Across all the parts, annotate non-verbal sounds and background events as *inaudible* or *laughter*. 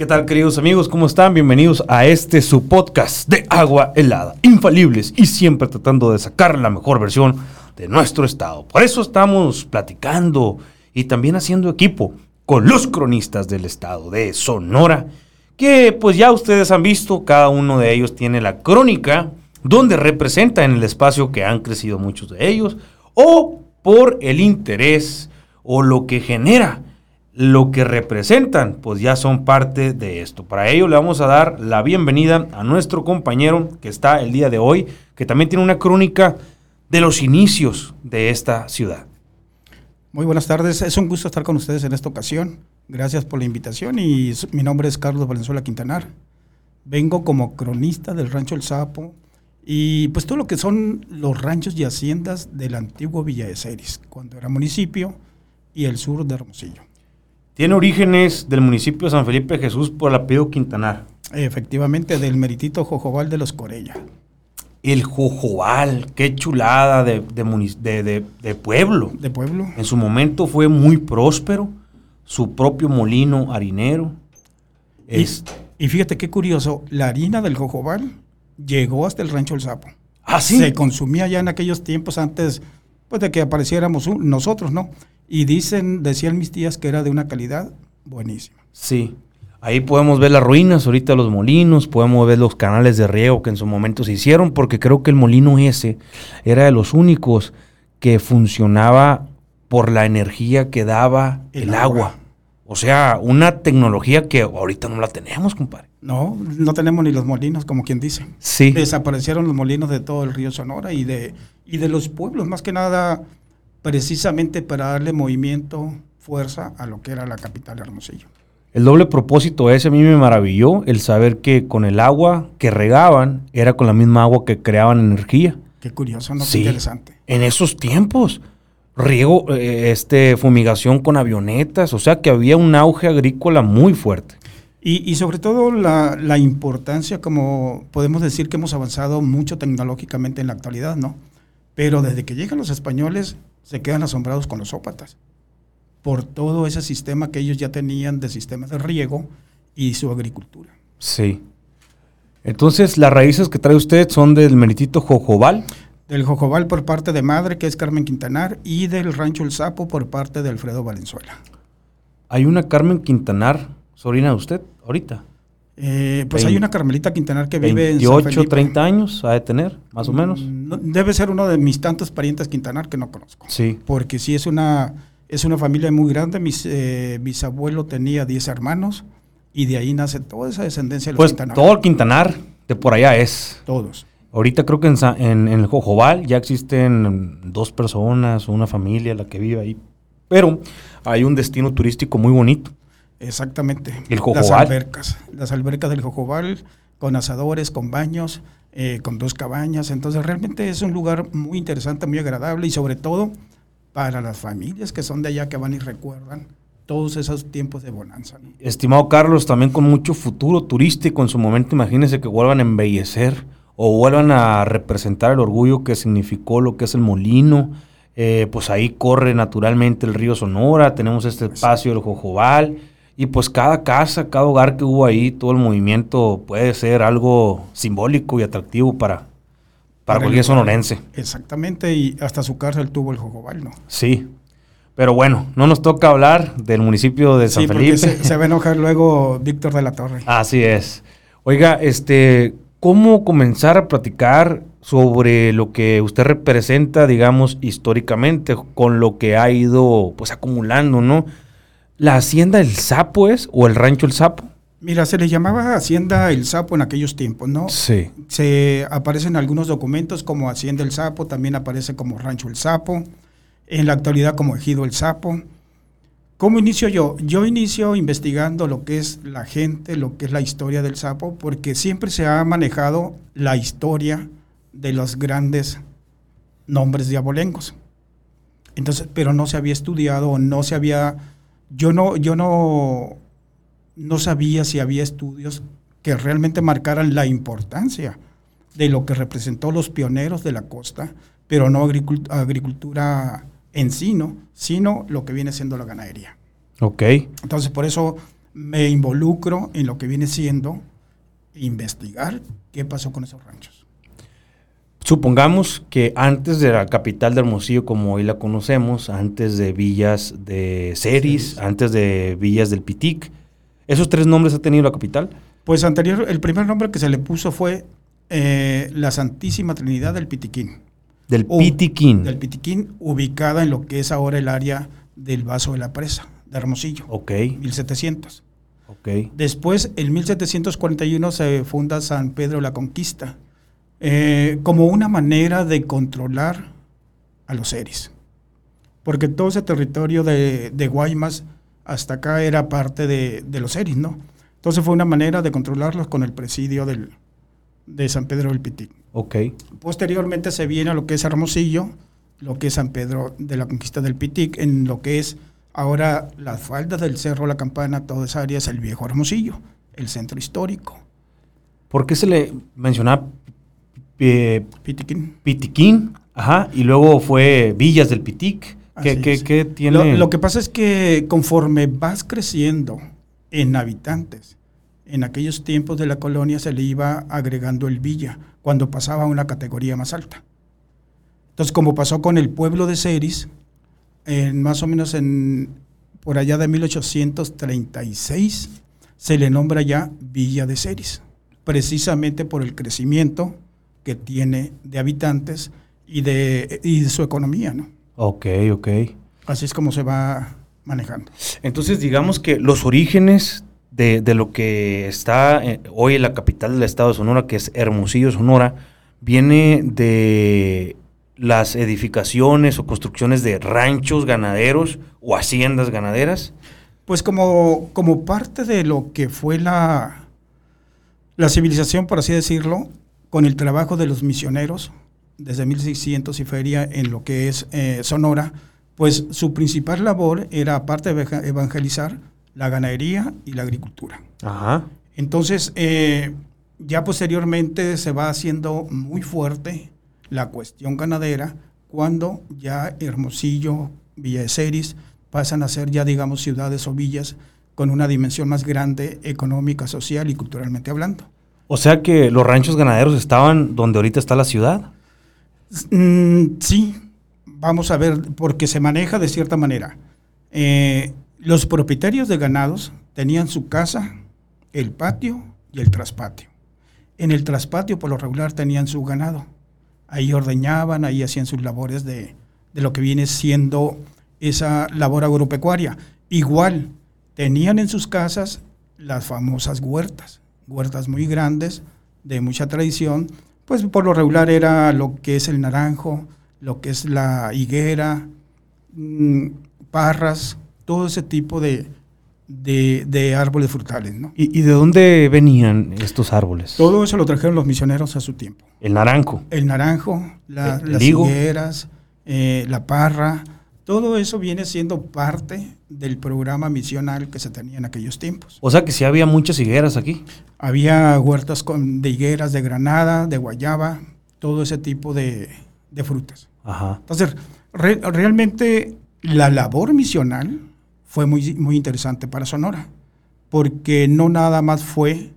¿Qué tal queridos amigos? ¿Cómo están? Bienvenidos a este su podcast de agua helada, infalibles y siempre tratando de sacar la mejor versión de nuestro estado. Por eso estamos platicando y también haciendo equipo con los cronistas del estado de Sonora, que pues ya ustedes han visto, cada uno de ellos tiene la crónica donde representa en el espacio que han crecido muchos de ellos o por el interés o lo que genera lo que representan, pues ya son parte de esto. Para ello le vamos a dar la bienvenida a nuestro compañero que está el día de hoy, que también tiene una crónica de los inicios de esta ciudad. Muy buenas tardes, es un gusto estar con ustedes en esta ocasión. Gracias por la invitación y mi nombre es Carlos Valenzuela Quintanar. Vengo como cronista del Rancho El Sapo y pues todo lo que son los ranchos y haciendas del antiguo Villa de Ceres, cuando era municipio y el sur de Hermosillo. Tiene orígenes del municipio de San Felipe Jesús por el apellido Quintanar. Efectivamente, del meritito Jojobal de los Corella. El Jojobal, qué chulada de, de, pueblo. De pueblo. En su momento fue muy próspero, su propio molino harinero. Y, y fíjate qué curioso, la harina del Jojobal llegó hasta el rancho El Sapo. Ah, sí. Se consumía ya en aquellos tiempos antes pues, de que apareciéramos nosotros, ¿no? Y dicen, decían mis tías que era de una calidad buenísima. Sí. Ahí podemos ver las ruinas, ahorita los molinos, podemos ver los canales de riego que en su momento se hicieron, porque creo que el molino ese era de los únicos que funcionaba por la energía que daba el, agua. O sea, una tecnología que ahorita no la tenemos, compadre. No, no tenemos ni los molinos, como quien dice. Sí. Desaparecieron los molinos de todo el río Sonora y de, y de los pueblos, más que nada precisamente para darle movimiento, fuerza a lo que era la capital de Hermosillo. El doble propósito ese a mí me maravilló, el saber que con el agua que regaban era con la misma agua que creaban energía. Qué curioso, ¿no? Qué interesante. En esos tiempos, riego, eh, este, fumigación con avionetas, o sea que había un auge agrícola muy fuerte. Y, sobre todo la, la, importancia, como podemos decir que hemos avanzado mucho tecnológicamente en la actualidad, ¿no? Pero desde que llegan los españoles, se quedan asombrados con los ópatas por todo ese sistema que ellos ya tenían de sistemas de riego y su agricultura. Sí. Entonces, las raíces que trae usted son del meritito Jojobal. Del Jojobal por parte de madre, que es Carmen Quintanar, y del Rancho El Sapo por parte de Alfredo Valenzuela. ¿Hay una Carmen Quintanar, sobrina de usted, ahorita? Eh, pues hay una Carmelita Quintanar que vive en San Felipe. 30 años ha de tener, más o menos. Mm, debe ser uno de mis tantos parientes Quintanar que no conozco. Sí. Porque sí es una, es una familia muy grande. Mis eh, bisabuelo tenía 10 hermanos y de ahí nace toda esa descendencia de pues todo el Quintanar de por allá es. Todos. Ahorita creo que en, en, el Jojobal ya existen dos personas, una familia la que vive ahí. Pero hay un destino turístico muy bonito. Exactamente. El Jojobal. Las albercas. Las albercas del Jojobal, con asadores, con baños, eh, con dos cabañas. Entonces realmente es un lugar muy interesante, muy agradable y sobre todo para las familias que son de allá que van y recuerdan todos esos tiempos de bonanza. Estimado Carlos, también con mucho futuro turístico en su momento, imagínense que vuelvan a embellecer o vuelvan a representar el orgullo que significó lo que es el molino. Eh, pues ahí corre naturalmente el río Sonora, tenemos este espacio del Jojobal y pues cada casa, cada hogar que hubo ahí, todo el movimiento puede ser algo simbólico y atractivo para, para, cualquier sonorense. Exactamente, y hasta su cárcel tuvo el Jojobal, ¿no? Sí. Pero bueno, no nos toca hablar del municipio de San Felipe. Se, se va a enojar luego Víctor de la Torre. *laughs* Así es. Oiga, este, ¿cómo comenzar a platicar sobre lo que usted representa, digamos, históricamente, con lo que ha ido pues acumulando, ¿no? ¿La Hacienda El Sapo es o el Rancho El Sapo? Mira, se le llamaba Hacienda El Sapo en aquellos tiempos, ¿no? Sí. Se aparecen algunos documentos como Hacienda El Sapo, también aparece como Rancho El Sapo, en la actualidad como Ejido El Sapo. ¿Cómo inicio yo? Yo inicio investigando lo que es la gente, lo que es la historia del sapo, porque siempre se ha manejado la historia de los grandes nombres diabolengos. Entonces, pero no se había estudiado, no se había yo no, yo no, no sabía si había estudios que realmente marcaran la importancia de lo que representó los pioneros de la costa, pero no agricultura en sí, ¿no? sino lo que viene siendo la ganadería. Ok. Entonces, por eso me involucro en lo que viene siendo investigar qué pasó con esos ranchos. Supongamos que antes de la capital de Hermosillo, como hoy la conocemos, antes de villas de Ceris, antes de villas del Pitic, ¿esos tres nombres ha tenido la capital? Pues anterior, el primer nombre que se le puso fue eh, la Santísima Trinidad del Pitiquín. Del Pitiquín. Del Pitiquín, ubicada en lo que es ahora el área del Vaso de la Presa, de Hermosillo. Ok. 1700. Ok. Después, en 1741 se funda San Pedro la Conquista, eh, como una manera de controlar a los seres. Porque todo ese territorio de, de Guaymas hasta acá era parte de, de los seres, ¿no? Entonces fue una manera de controlarlos con el presidio del, de San Pedro del Pitic. Ok. Posteriormente se viene a lo que es Hermosillo, lo que es San Pedro de la Conquista del Pitic, en lo que es ahora las faldas del Cerro La Campana, toda esa área es el viejo Hermosillo, el centro histórico. ¿Por qué se le menciona eh, Pitiquín. Pitiquín? Ajá. Y luego fue Villas del Pitic. ¿Qué, tiene? Lo, lo que pasa es que conforme vas creciendo en habitantes, en aquellos tiempos de la colonia se le iba agregando el villa cuando pasaba a una categoría más alta. Entonces, como pasó con el pueblo de Ceris, en más o menos en por allá de 1836 se le nombra ya Villa de Ceris, precisamente por el crecimiento que tiene de habitantes y de, y de su economía, ¿no? Ok, ok. Así es como se va manejando. Entonces, digamos que los orígenes de, de lo que está eh, hoy en la capital del estado de Sonora, que es Hermosillo, Sonora, viene de las edificaciones o construcciones de ranchos ganaderos o haciendas ganaderas. Pues como, como parte de lo que fue la, la civilización, por así decirlo, con el trabajo de los misioneros, desde 1600 y feria en lo que es eh, Sonora, pues su principal labor era, aparte de evange- evangelizar, la ganadería y la agricultura. Ajá. Entonces, eh, ya posteriormente se va haciendo muy fuerte la cuestión ganadera cuando ya Hermosillo, Villa de Ceris pasan a ser ya, digamos, ciudades o villas con una dimensión más grande económica, social y culturalmente hablando. O sea que los ranchos ganaderos estaban donde ahorita está la ciudad. Mm, sí, vamos a ver, porque se maneja de cierta manera. Eh, los propietarios de ganados tenían su casa, el patio y el traspatio. En el traspatio, por lo regular, tenían su ganado. Ahí ordeñaban, ahí hacían sus labores de, de lo que viene siendo esa labor agropecuaria. Igual, tenían en sus casas las famosas huertas, huertas muy grandes, de mucha tradición, pues por lo regular era lo que es el naranjo, lo que es la higuera, mm, parras, todo ese tipo de, de- de árboles frutales. ¿no? ¿Y, y de dónde venían estos árboles? Todo eso lo trajeron los misioneros a su tiempo. El naranjo. El naranjo, la- El las higueras, eh, la parra, todo eso viene siendo parte del programa misional que se tenía en aquellos tiempos. O sea que sí había muchas higueras aquí. Había huertas con, de higueras de granada, de guayaba, todo ese tipo de, de frutas. Ajá. Entonces, re- realmente la labor misional fue muy, muy interesante para Sonora, porque no nada más fue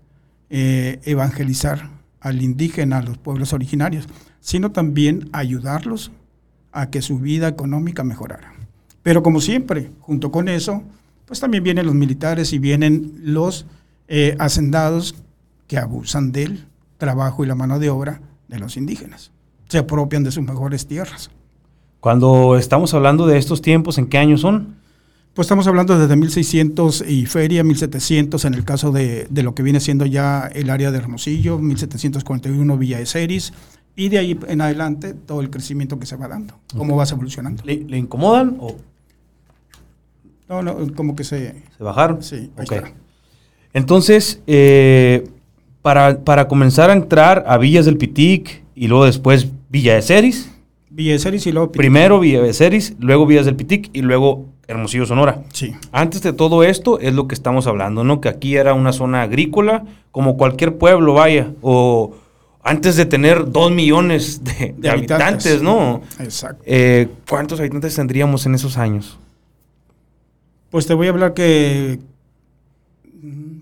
eh, evangelizar al indígena, a los pueblos originarios, sino también ayudarlos a que su vida económica mejorara. Pero como siempre, junto con eso, pues también vienen los militares y vienen los eh, hacendados que abusan del trabajo y la mano de obra de los indígenas. Se apropian de sus mejores tierras. Cuando estamos hablando de estos tiempos, ¿en qué años son? Pues estamos hablando desde 1600 y feria, 1700 en el caso de, de lo que viene siendo ya el área de Hermosillo, 1741 Villa de Ceris, y de ahí en adelante todo el crecimiento que se va dando, cómo vas evolucionando. ¿Le, le incomodan o No, no, como que se... se bajaron? Sí, ahí está. Entonces, eh, para, para comenzar a entrar a Villas del Pitic y luego después Villa de Ceris, Villa de Ceris y luego... Pit- primero Villa de Ceris, luego Villas del Pitic y luego Hermosillo, Sonora. Sí, Antes de todo esto es lo que estamos hablando, ¿no? Que aquí era una zona agrícola, como cualquier pueblo, vaya, o antes de tener dos millones de, de De habitantes, habitantes. ¿no? exacto. Eh, ¿Cuántos habitantes tendríamos en esos años? Pues te voy a hablar que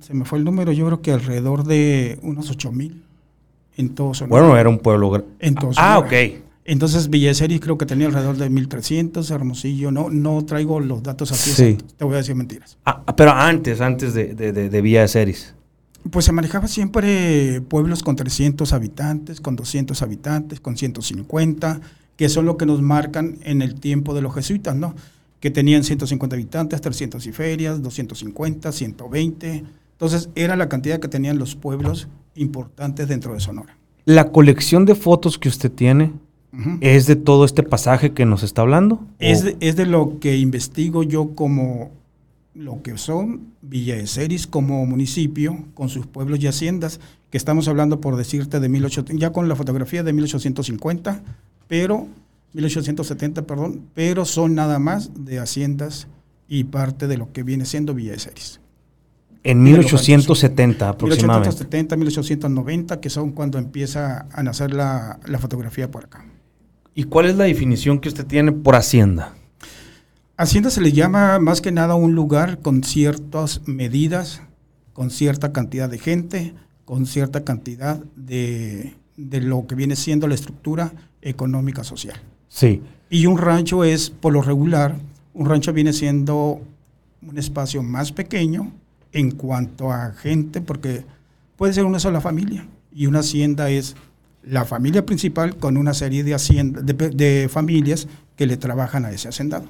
se me fue el número, yo creo que alrededor de unos 8 mil en todo Sonora. Bueno, era un pueblo grande. En todo Ah, ok. Entonces Villaceris creo que tenía alrededor de 1300, Hermosillo, no, no traigo los datos así, sí. te voy a decir mentiras. Ah, pero antes, antes de, de, de, de Villaceris. Pues se manejaba siempre pueblos con 300 habitantes, con 200 habitantes, con 150, que son lo que nos marcan en el tiempo de los jesuitas, ¿no? Que tenían 150 habitantes, 300 y ferias, 250, 120. Entonces era la cantidad que tenían los pueblos importantes dentro de Sonora. La colección de fotos que usted tiene es de todo este pasaje que nos está hablando. Es es de lo que investigo yo como lo que son Villa de Ceris como municipio, con sus pueblos y haciendas, que estamos hablando por decirte de 1800, ya con la fotografía de 1850, pero 1870, perdón, pero son nada más de haciendas y parte de lo que viene siendo Villa de Ceris. En 1870 aproximadamente. 1870, 1890, que son cuando empieza a nacer la, la fotografía por acá. ¿Y cuál es la definición que usted tiene por hacienda? Hacienda se le llama más que nada un lugar con ciertas medidas, con cierta cantidad de gente, con cierta cantidad de, lo que viene siendo la estructura económica social. Sí. Y un rancho es, por lo regular, un rancho viene siendo un espacio más pequeño en cuanto a gente, porque puede ser una sola familia. Y una hacienda es la familia principal con una serie de, de familias que le trabajan a ese hacendado.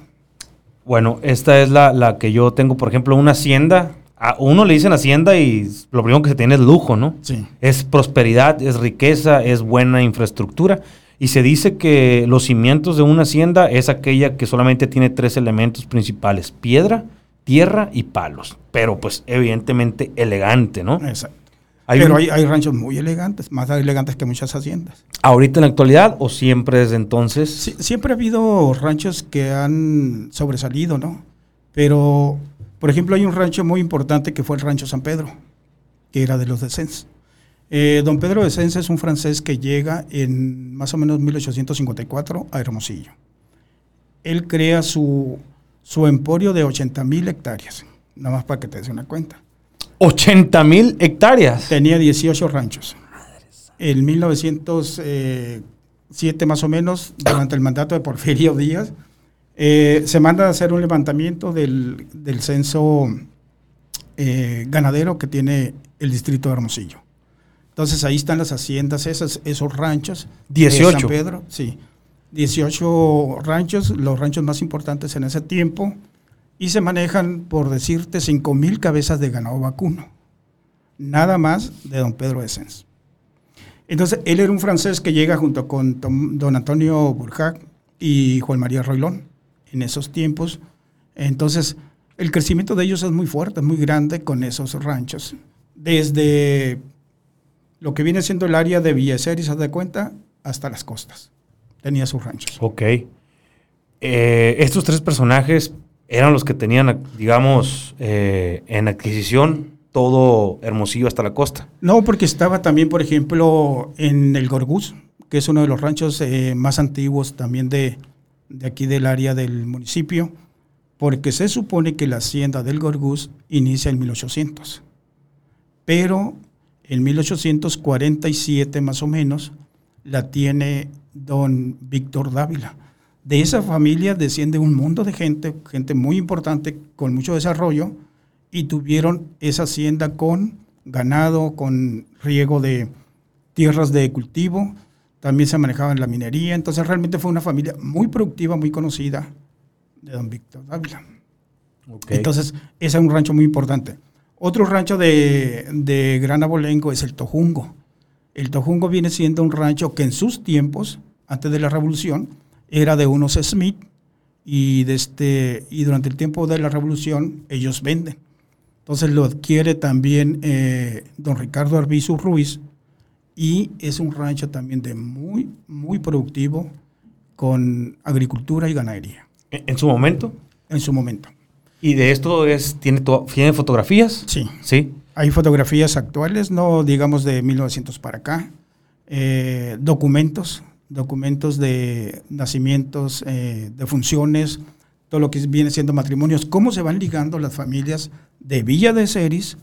Bueno, esta es la, que yo tengo, por ejemplo, una hacienda. A uno le dicen hacienda y lo primero que se tiene es lujo, ¿no? Sí. Es prosperidad, es riqueza, es buena infraestructura. Y se dice que los cimientos de una hacienda es aquella que solamente tiene tres elementos principales, piedra, tierra y palos. Pero pues evidentemente elegante, ¿no? Exacto. Pero hay, ranchos muy elegantes, más elegantes que muchas haciendas. ¿Ahorita en la actualidad o siempre desde entonces? siempre ha habido ranchos que han sobresalido, ¿no? Pero, por ejemplo, hay un rancho muy importante que fue el Rancho San Pedro, que era de los de Sens. Eh, don Pedro de Sens es un francés que llega en más o menos 1854 a Hermosillo. Él crea su, su emporio de 80 mil hectáreas, nada más para que te des una cuenta. 80 mil hectáreas. Tenía 18 ranchos. En 1907 más o menos, durante el mandato de Porfirio Díaz, eh, se manda a hacer un levantamiento del, censo eh, ganadero que tiene el distrito de Hermosillo. Entonces ahí están las haciendas, esos, esos ranchos. 18. San Pedro, sí. 18 ranchos, los ranchos más importantes en ese tiempo y se manejan, por decirte, 5.000 cabezas de ganado vacuno. Nada más de don Pedro Essens. Entonces, él era un francés que llega junto con don Antonio Burjac y Juan María Roilón en esos tiempos. Entonces, el crecimiento de ellos es muy fuerte, muy grande con esos ranchos. Desde lo que viene siendo el área de Villaceris, se da cuenta, hasta las costas. Tenía sus ranchos. Ok. Eh, estos tres personajes eran los que tenían, digamos, eh, en adquisición todo Hermosillo hasta la costa. No, porque estaba también, por ejemplo, en el Gorgús, que es uno de los ranchos eh, más antiguos también de, aquí del área del municipio, porque se supone que la hacienda del Gorgús inicia en 1800. Pero en 1847 más o menos la tiene don Víctor Dávila de esa familia desciende un mundo de gente, gente muy importante, con mucho desarrollo, y tuvieron esa hacienda con ganado, con riego de tierras de cultivo, también se manejaba en la minería, entonces realmente fue una familia muy productiva, muy conocida de don Víctor Dávila. Entonces, ese es un rancho muy importante. Otro rancho de, de Gran Abolengo es el Tojungo. El Tojungo viene siendo un rancho que en sus tiempos, antes de la revolución, era de unos Smith y, de este, y durante el tiempo de la revolución ellos venden. Entonces lo adquiere también eh, don Ricardo Arbizu Ruiz y es un rancho también de muy, muy productivo con agricultura y ganadería. ¿En su momento? En su momento. ¿Y de esto es, tiene, tiene fotografías? Sí. Sí. Hay fotografías actuales, no digamos de 1900 para acá, eh, documentos documentos de nacimientos, eh, de funciones, todo lo que viene siendo matrimonios, cómo se van ligando las familias de Villa de Ceris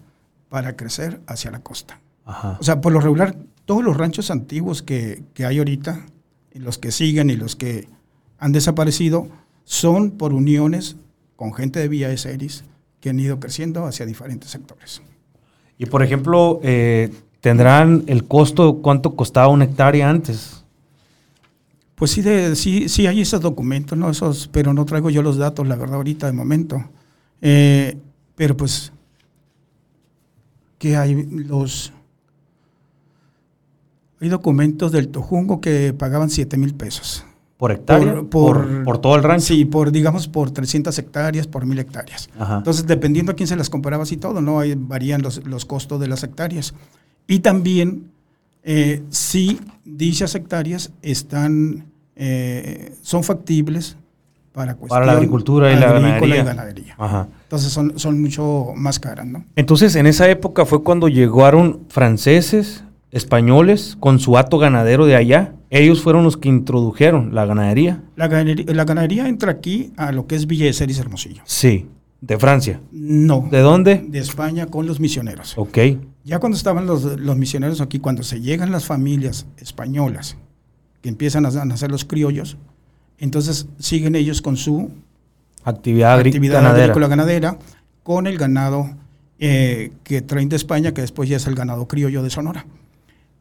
para crecer hacia la costa. Ajá. O sea, por lo regular, todos los ranchos antiguos que, que hay ahorita, y los que siguen y los que han desaparecido, son por uniones con gente de Villa Eseris que han ido creciendo hacia diferentes sectores. Y por ejemplo, eh, ¿tendrán el costo, cuánto costaba una hectárea antes? Pues sí, de, sí, sí hay esos documentos, ¿no? Esos, pero no traigo yo los datos, la verdad, ahorita de momento. Eh, pero pues, que hay los... Hay documentos del Tojungo que pagaban 7 mil pesos. ¿Por hectárea? Por- Por, por- por todo el rancho. Sí, por, digamos, por 300 hectáreas, por mil hectáreas. Ajá. Entonces, dependiendo a quién se las comprabas y todo, ¿no? Ahí varían los, los costos de las hectáreas. Y también, eh, si dichas hectáreas están, eh, son factibles para, Para la agricultura y la ganadería. y ganadería. Ajá. Entonces, son, son mucho más caras, ¿no? Entonces, en esa época fue cuando llegaron franceses, españoles, con su hato ganadero de allá. Ellos fueron los que introdujeron la ganadería. La ganadería, la ganadería entra aquí a lo que es Villa de Ceris Hermosillo. Sí, de Francia. No, ¿De dónde? de España con los misioneros. Ok. Ya cuando estaban los, los misioneros aquí, cuando se llegan las familias españolas, que empiezan a, nacer los criollos, entonces siguen ellos con su Actividad, ganadera. agrícola ganadera, con el ganado eh, que traen de España, que después ya es el ganado criollo de Sonora.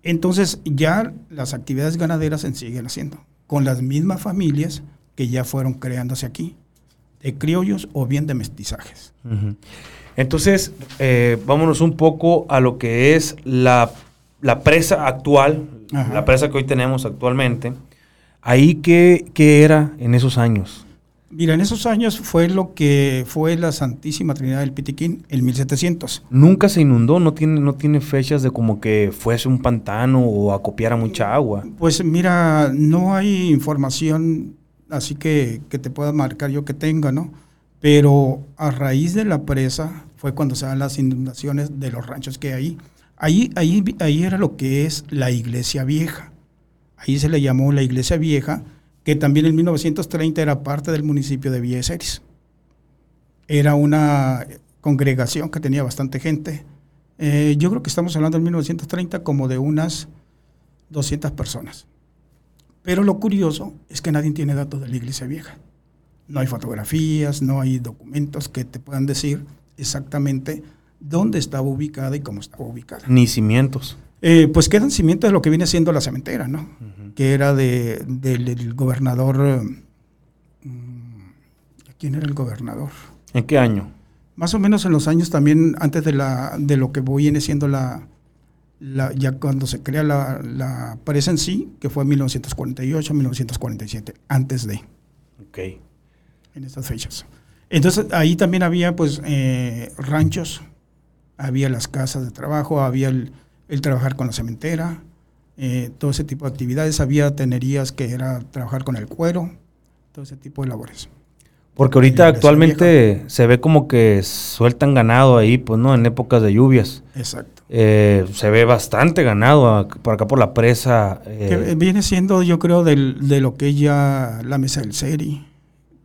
Entonces ya las actividades ganaderas se siguen haciendo, con las mismas familias que ya fueron creándose aquí, de criollos o bien de mestizajes. Entonces, eh, vámonos un poco a lo que es la, la presa actual, Ajá. la presa que hoy tenemos actualmente. Ahí, ¿qué, qué era en esos años? Mira, en esos años fue lo que fue la Santísima Trinidad del Pitiquín, el 1700. Nunca se inundó, no tiene, no tiene fechas de como que fuese un pantano o acopiara mucha agua. Pues mira, no hay información así que, que te pueda marcar yo que tenga, ¿no? Pero a raíz de la presa fue cuando se dan las inundaciones de los ranchos que hay. Ahí, ahí, ahí era lo que es la iglesia vieja. Ahí se le llamó la iglesia vieja, que también en 1930 era parte del municipio de Ceres. Era una congregación que tenía bastante gente. Eh, yo creo que estamos hablando en 1930 como de unas 200 personas. Pero lo curioso es que nadie tiene datos de la iglesia vieja. No hay fotografías, no hay documentos que te puedan decir exactamente dónde estaba ubicada y cómo estaba ubicada. Ni cimientos. Eh, pues quedan cimientos de lo que viene siendo la cementera, ¿no? Que era de, del, del gobernador... mm, ¿Quién era el gobernador? ¿En qué año? Más o menos en los años también antes de, la, de lo que viene siendo la, la- ya cuando se crea la, la presa en sí, que fue en 1948, 1947, antes de, Ok. en estas fechas. Entonces ahí también había pues eh, ranchos, había las casas de trabajo, había el, el trabajar con la cementera, eh, todo ese tipo de actividades, había tenerías que era trabajar con el cuero, todo ese tipo de labores. Porque ahorita iglesia actualmente se ve como que sueltan ganado ahí, pues, ¿no? En épocas de lluvias. Exacto. Eh, se ve bastante ganado por acá por la presa. eh, Que viene siendo, yo creo, del- de lo que es ya la mesa del Seri,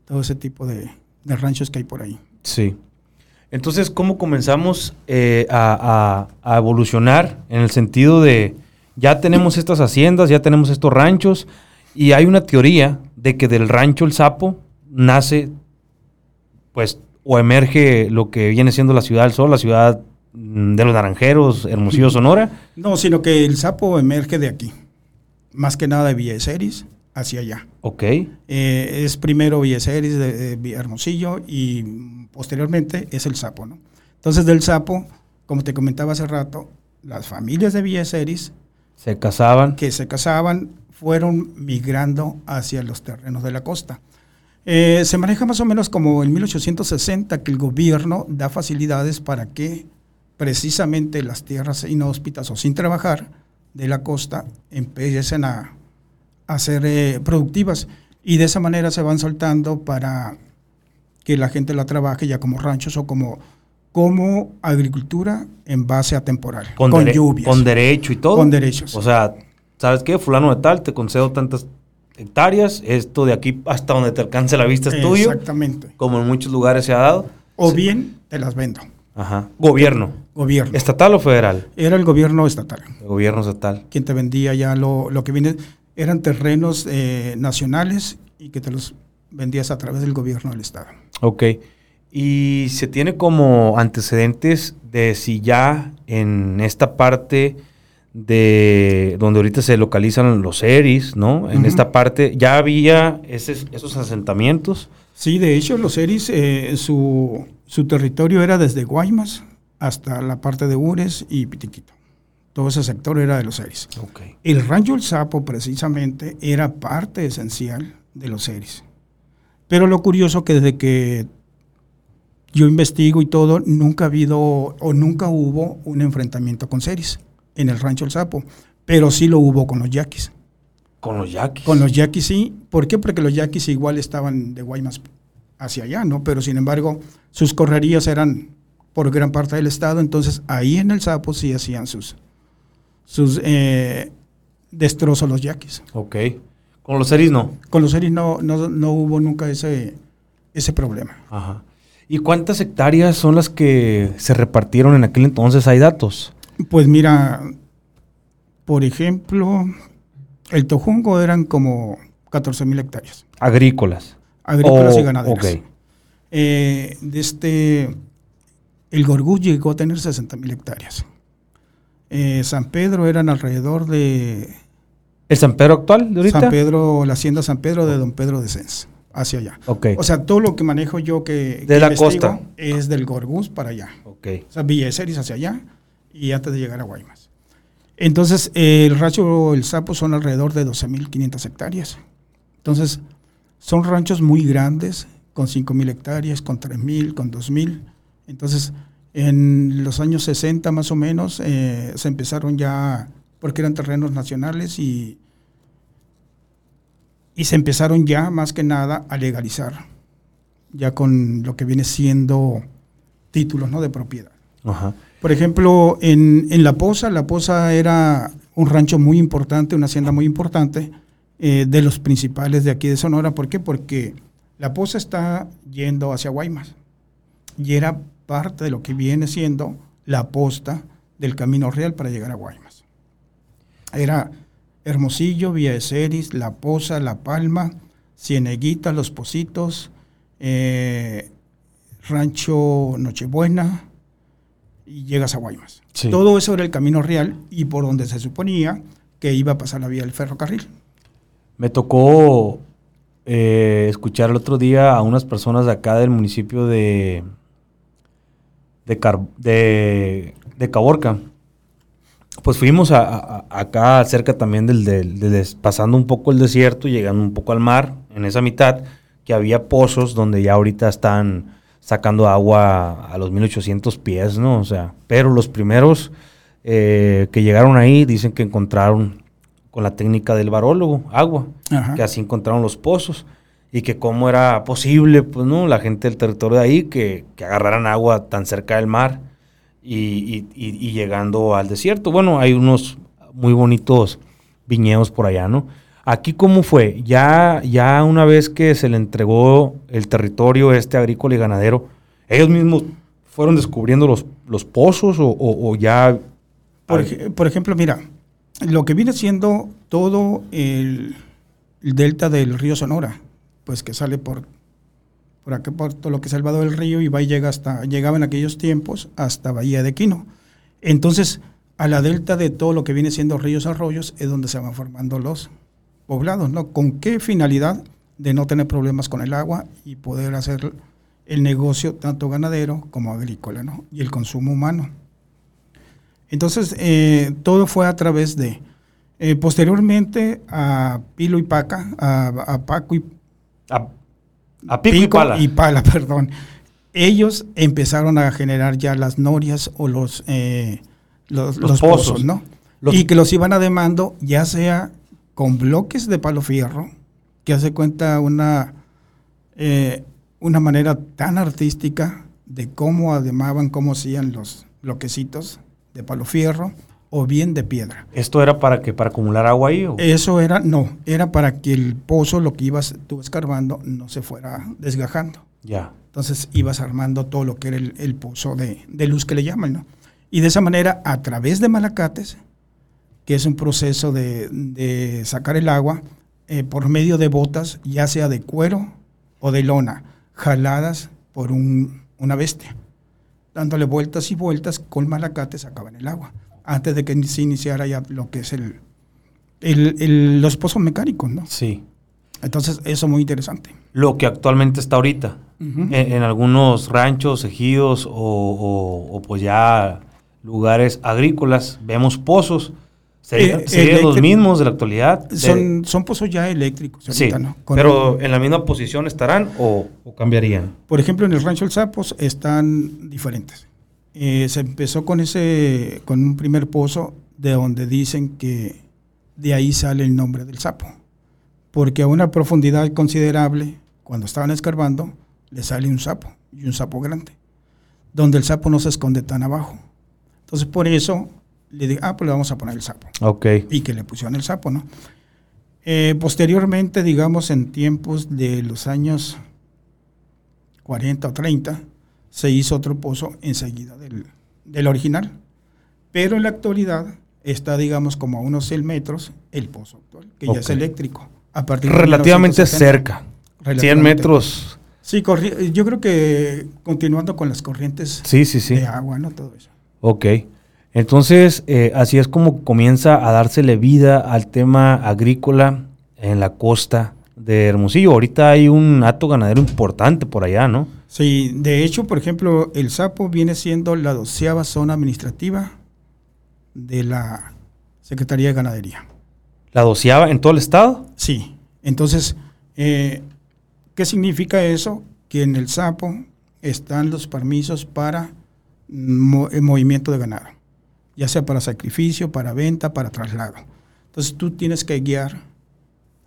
todo ese tipo de, de ranchos que hay por ahí. Sí. Entonces, ¿cómo comenzamos eh, a, a- a evolucionar en el sentido de ya tenemos estas haciendas, ya tenemos estos ranchos y hay una teoría de que del rancho El Sapo nace, pues, o emerge lo que viene siendo la ciudad del sol, la ciudad mm, de los naranjeros, Hermosillo, Sonora? No, sino que el sapo emerge de aquí, más que nada de Villa de Ceris hacia allá. Ok. Eh, es primero Villa de Hermosillo y posteriormente es el sapo, ¿no? Entonces del sapo, como te comentaba hace rato, las familias de Villa de Ceris Se casaban. que se casaban fueron migrando hacia los terrenos de la costa. Eh, se maneja más o menos como en 1860 que el gobierno da facilidades para que precisamente las tierras inhóspitas o sin trabajar de la costa empiecen a, a ser eh, productivas y de esa manera se van soltando para que la gente la trabaje ya como ranchos o como, como agricultura en base a temporal, con, lluvias. Con derecho y todo. Con derechos. O sea, ¿sabes qué? Fulano de tal, te concedo tantas hectáreas, esto de aquí hasta donde te alcance la vista es tuyo, Exactamente. como en muchos lugares se ha dado. O Sí. bien te las vendo. Ajá. Gobierno. Gobierno. ¿Estatal o federal? Era el gobierno estatal. El gobierno estatal. Quien te vendía ya lo, lo que viene, eran terrenos eh, nacionales y que te los vendías a través del gobierno del estado. Ok. Y se tiene como antecedentes de si ya en esta parte de donde ahorita se localizan los ERIs, ¿no? En esta parte ya había ese- esos asentamientos. Sí, de hecho, los Eris, eh, su, su territorio era desde Guaymas hasta la parte de Ures y Pitiquito. Todo ese sector era de los Eris. El rancho El Sapo, precisamente, era parte esencial de los Eris. Pero lo curioso que desde que yo investigo y todo, nunca ha habido o nunca hubo un enfrentamiento con Ceris en el rancho El Sapo. Pero sí lo hubo con los yaquis. Con los yaquis. Con los yaquis sí. ¿Por qué? Porque los yaquis igual estaban de Guaymas hacia allá, ¿no? Pero sin embargo, sus correrías eran por gran parte del estado. Entonces ahí en el Sapo sí hacían sus, sus eh, destrozos los yaquis. Ok. Con los ERIs no. Con los Eris no, no, no hubo nunca ese, ese problema. Ajá. ¿Y cuántas hectáreas son las que se repartieron en aquel entonces? ¿Hay datos? Pues mira, por ejemplo, el Tojungo eran como 14 mil hectáreas, Agrícolas. agrícolas Oh, y ganaderas. ok. Eh, de este, el Gorgú llegó a tener 60 mil hectáreas. Eh, San Pedro eran alrededor de ¿El San Pedro actual de ahorita? San Pedro, la hacienda San Pedro de Don Pedro de Sens, hacia allá. Ok. O sea, todo lo que manejo yo que, De que la costa. es del Gorgús para allá. ok. O sea, Villa de hacia allá y antes de llegar a Guaymas. Entonces, eh, el rancho El Sapo son alrededor de 12.500 hectáreas. Entonces, son ranchos muy grandes, con 5.000 hectáreas, con 3.000, con 2.000. Entonces, en los años 60 más o menos, eh, se empezaron ya, porque eran terrenos nacionales y, y se empezaron ya más que nada a legalizar, ya con lo que viene siendo títulos ¿no? de propiedad. Ajá. Por ejemplo, en, en La Poza, La Poza era un rancho muy importante, una hacienda muy importante, eh, de los principales de aquí de Sonora. ¿Por qué? Porque La Poza está yendo hacia Guaymas y era parte de lo que viene siendo la posta del Camino Real para llegar a Guaymas. Era Hermosillo, Villa de Ceris, La Poza, La Palma, Cieneguita, Los Positos, eh, Rancho Nochebuena, y llegas a Guaymas. Sí. Todo eso era el camino real y por donde se suponía que iba a pasar la vía del ferrocarril. Me tocó eh, escuchar el otro día a unas personas de acá del municipio de de, Car- de, de Caborca. Pues fuimos a, a- a- acá cerca también del, del- pasando un poco el desierto y llegando un poco al mar, en esa mitad, que había pozos donde ya ahorita están sacando agua a los 1800 pies, ¿no? O sea, pero los primeros eh, que llegaron ahí dicen que encontraron con la técnica del barólogo agua Ajá. que así encontraron los pozos y que cómo era posible, pues, ¿no? La gente del territorio de ahí que, que agarraran agua tan cerca del mar y, y- llegando al desierto. Bueno, hay unos muy bonitos viñedos por allá, ¿no? Aquí cómo fue, ya, ya una vez que se le entregó el territorio este agrícola y ganadero, ellos mismos fueron descubriendo los, los pozos o, o- o ya... Por, por ejemplo, mira, lo que viene siendo todo el, el delta del río Sonora, pues que sale por, por acá, por todo lo que es el vado del río y va y llega hasta, llegaba en aquellos tiempos hasta Bahía de Quino. Entonces, a la delta de todo lo que viene siendo ríos, arroyos, es donde se van formando los poblados, ¿no? ¿Con qué finalidad? De no tener problemas con el agua y poder hacer el negocio tanto ganadero como agrícola, ¿no? Y el consumo humano. Entonces, eh, todo fue a través de, eh, posteriormente a Pilo y Paca, a, a Paco y A, a pico, y pala. y pala, *laughs* perdón. Ellos empezaron a generar ya las norias o los, eh, los, Los los pozos. pozos, ¿no? Los- y que los iban ademando ya sea con bloques de palo fierro, que hace cuenta una, eh, una manera tan artística de cómo ademaban, cómo hacían los bloquecitos de palo fierro o bien de piedra. ¿Esto era para que para acumular agua ahí? o? Eso era, no, era para que el pozo, lo que ibas tú escarbando, no se fuera desgajando. Ya. Entonces ibas armando todo lo que era el, el pozo de, de luz que le llaman, ¿no? Y de esa manera, a través de malacates, que es un proceso de, de sacar el agua, eh, por medio de botas, ya sea de cuero o de lona, jaladas por un- una bestia, dándole vueltas y vueltas con malacates sacaban el agua, antes de que se iniciara ya lo que es el, el- el- los pozos mecánicos, ¿no? Sí. Entonces, eso es muy interesante. Lo que actualmente está ahorita. En, en algunos ranchos, ejidos o, o- o pues ya lugares agrícolas vemos pozos. ¿Serían, Eh, serían los mismos de la actualidad? Son, son pozos ya eléctricos. sí, ahorita, ¿no? Con- pero en la misma posición estarán o, o cambiarían. Por ejemplo, en el Rancho El Sapos están diferentes. Eh, se empezó con ese, con un primer pozo de donde dicen que de ahí sale el nombre del sapo, porque a una profundidad considerable, cuando estaban escarbando, le sale un sapo y un sapo grande, donde el sapo no se esconde tan abajo. Entonces por eso le dije, ah, pues le vamos a poner el sapo Ok. y que le pusieron el sapo, ¿no? Eh, posteriormente, digamos, en tiempos de los años 40 o 30, se hizo otro pozo enseguida del, del original. Pero en la actualidad está, digamos, como a unos 100 metros el pozo actual, que ya es eléctrico. A partir de Relativamente 1970. cerca. 100 Relativamente. metros. Sí, yo creo que continuando con las corrientes Sí, sí, sí. de agua, ¿no? Todo eso. Ok. Entonces, eh, así es como comienza a dársele vida al tema agrícola en la costa de Hermosillo. Ahorita hay un hato ganadero importante por allá, ¿no? Sí, de hecho, por ejemplo, el Sapo viene siendo la doceava zona administrativa de la Secretaría de Ganadería. La doceava en todo el estado. Sí, entonces, eh, ¿qué significa eso? Que en el Sapo están los permisos para mo- el movimiento de ganado, ya sea para sacrificio, para venta, para traslado. Entonces tú tienes que guiar,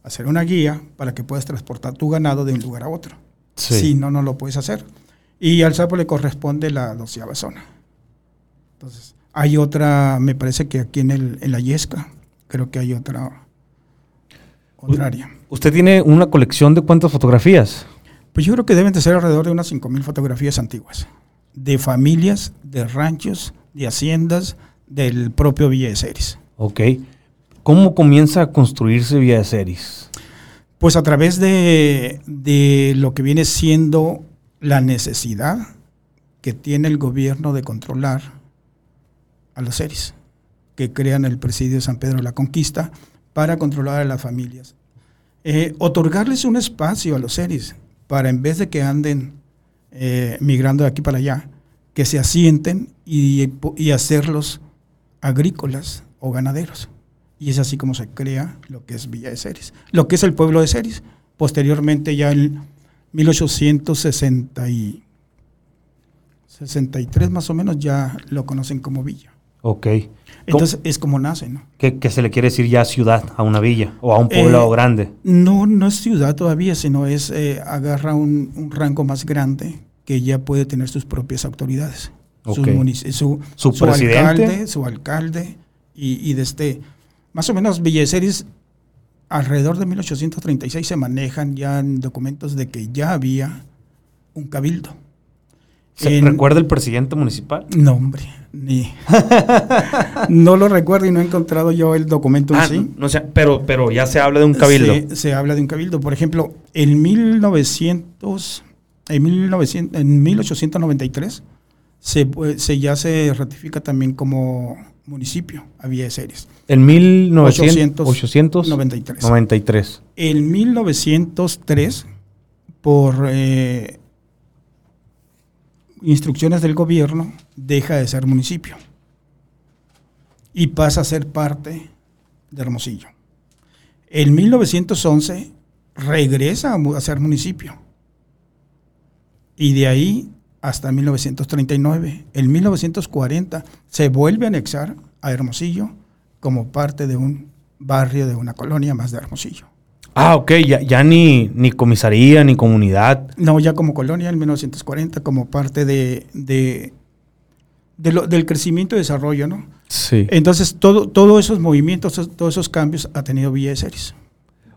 hacer una guía para que puedas transportar tu ganado de un lugar a otro. Si no, no lo puedes hacer. Y al sapo le corresponde la doceava zona. Entonces, hay otra, me parece que aquí en, el, en la Yesca, creo que hay otra, otra área. ¿Usted tiene una colección de cuántas fotografías? Pues yo creo que deben de ser alrededor de unas 5.000 fotografías antiguas, de familias, de ranchos, de haciendas, del propio Villa de Ceres. Ok. ¿Cómo comienza a construirse Villa de Ceres? Pues a través de, de lo que viene siendo la necesidad que tiene el gobierno de controlar a los seres que crean el presidio de San Pedro de la Conquista para controlar a las familias. Eh, otorgarles un espacio a los seres para en vez de que anden eh, migrando de aquí para allá, que se asienten y hacerlos agrícolas o ganaderos. Y es así como se crea lo que es Villa de Ceres, lo que es el pueblo de Ceres. Posteriormente, ya en 1863 más o menos, ya lo conocen como Villa. Ok. Entonces es como nace, ¿no? ¿Qué, qué se le quiere decir ya ciudad, a una villa o a un poblado Eh, grande? No, no es ciudad todavía, sino es eh, agarra un, un rango más grande que ya puede tener sus propias autoridades. Sus Ok. munici- su, ¿Su presidente? alcalde, su alcalde y, y de este, más o menos Villeceris alrededor de 1836 se manejan ya en documentos de que ya había un cabildo. ¿Se en- recuerda el presidente municipal? No, hombre, ni. *laughs* no lo recuerdo y no he encontrado yo el documento en Ah, sí. no pero, pero ya se habla de un cabildo. Se, se habla de un cabildo. Por ejemplo, en 1900, en, 1900, en 1893 se, pu- se ya se ratifica también como municipio a Villa de Ceres. En 1900, 893. 893. En 1903, por eh, instrucciones del gobierno, deja de ser municipio y pasa a ser parte de Hermosillo. En 1911 regresa a ser municipio y de ahí hasta 1939. En 1940 se vuelve a anexar a Hermosillo como parte de un barrio de una colonia más de Hermosillo. Ah, ok, ya, ya ni, ni comisaría, ni comunidad. No, ya como colonia en 1940, como parte de, de- de lo- del crecimiento y desarrollo, ¿no? Sí. Entonces, todo, todos esos movimientos, todos esos cambios ha tenido Villa de Ceres.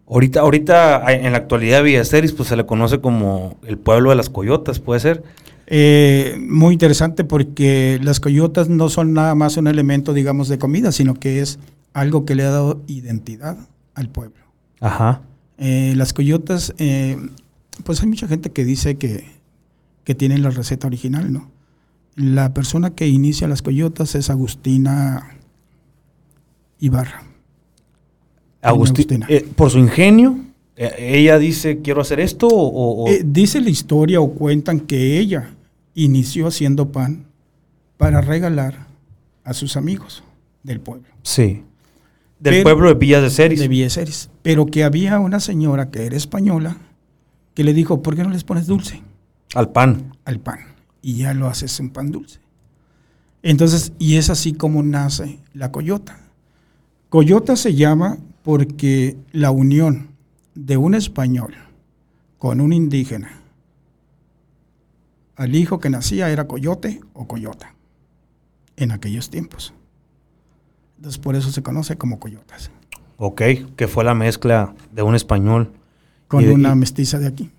Ahorita, ahorita en la actualidad Villa Ceres pues se le conoce como el pueblo de las coyotas, ¿puede ser? Eh, muy interesante porque las coyotas no son nada más un elemento, digamos, de comida, sino que es algo que le ha dado identidad al pueblo. Ajá. Eh, las coyotas, eh, pues hay mucha gente que dice que, que tienen la receta original, ¿no? La persona que inicia las coyotas es Agustina Ibarra. Agustina. Eh, por su ingenio, ella dice, quiero hacer esto o... Dice la historia o cuentan que ella inició haciendo pan para regalar a sus amigos del pueblo. Sí. Del pueblo de Villa de Ceres. De Villa de Ceres. Pero que había una señora que era española que le dijo, ¿por qué no les pones dulce? Al pan. Al pan. Y ya lo haces en pan dulce. Entonces, y es así como nace la coyota. Coyota se llama porque la unión de un español con un indígena al hijo que nacía era coyote o coyota en aquellos tiempos. Entonces por eso se conoce como coyotas. Ok, que fue la mezcla de un español. Con una mestiza de aquí.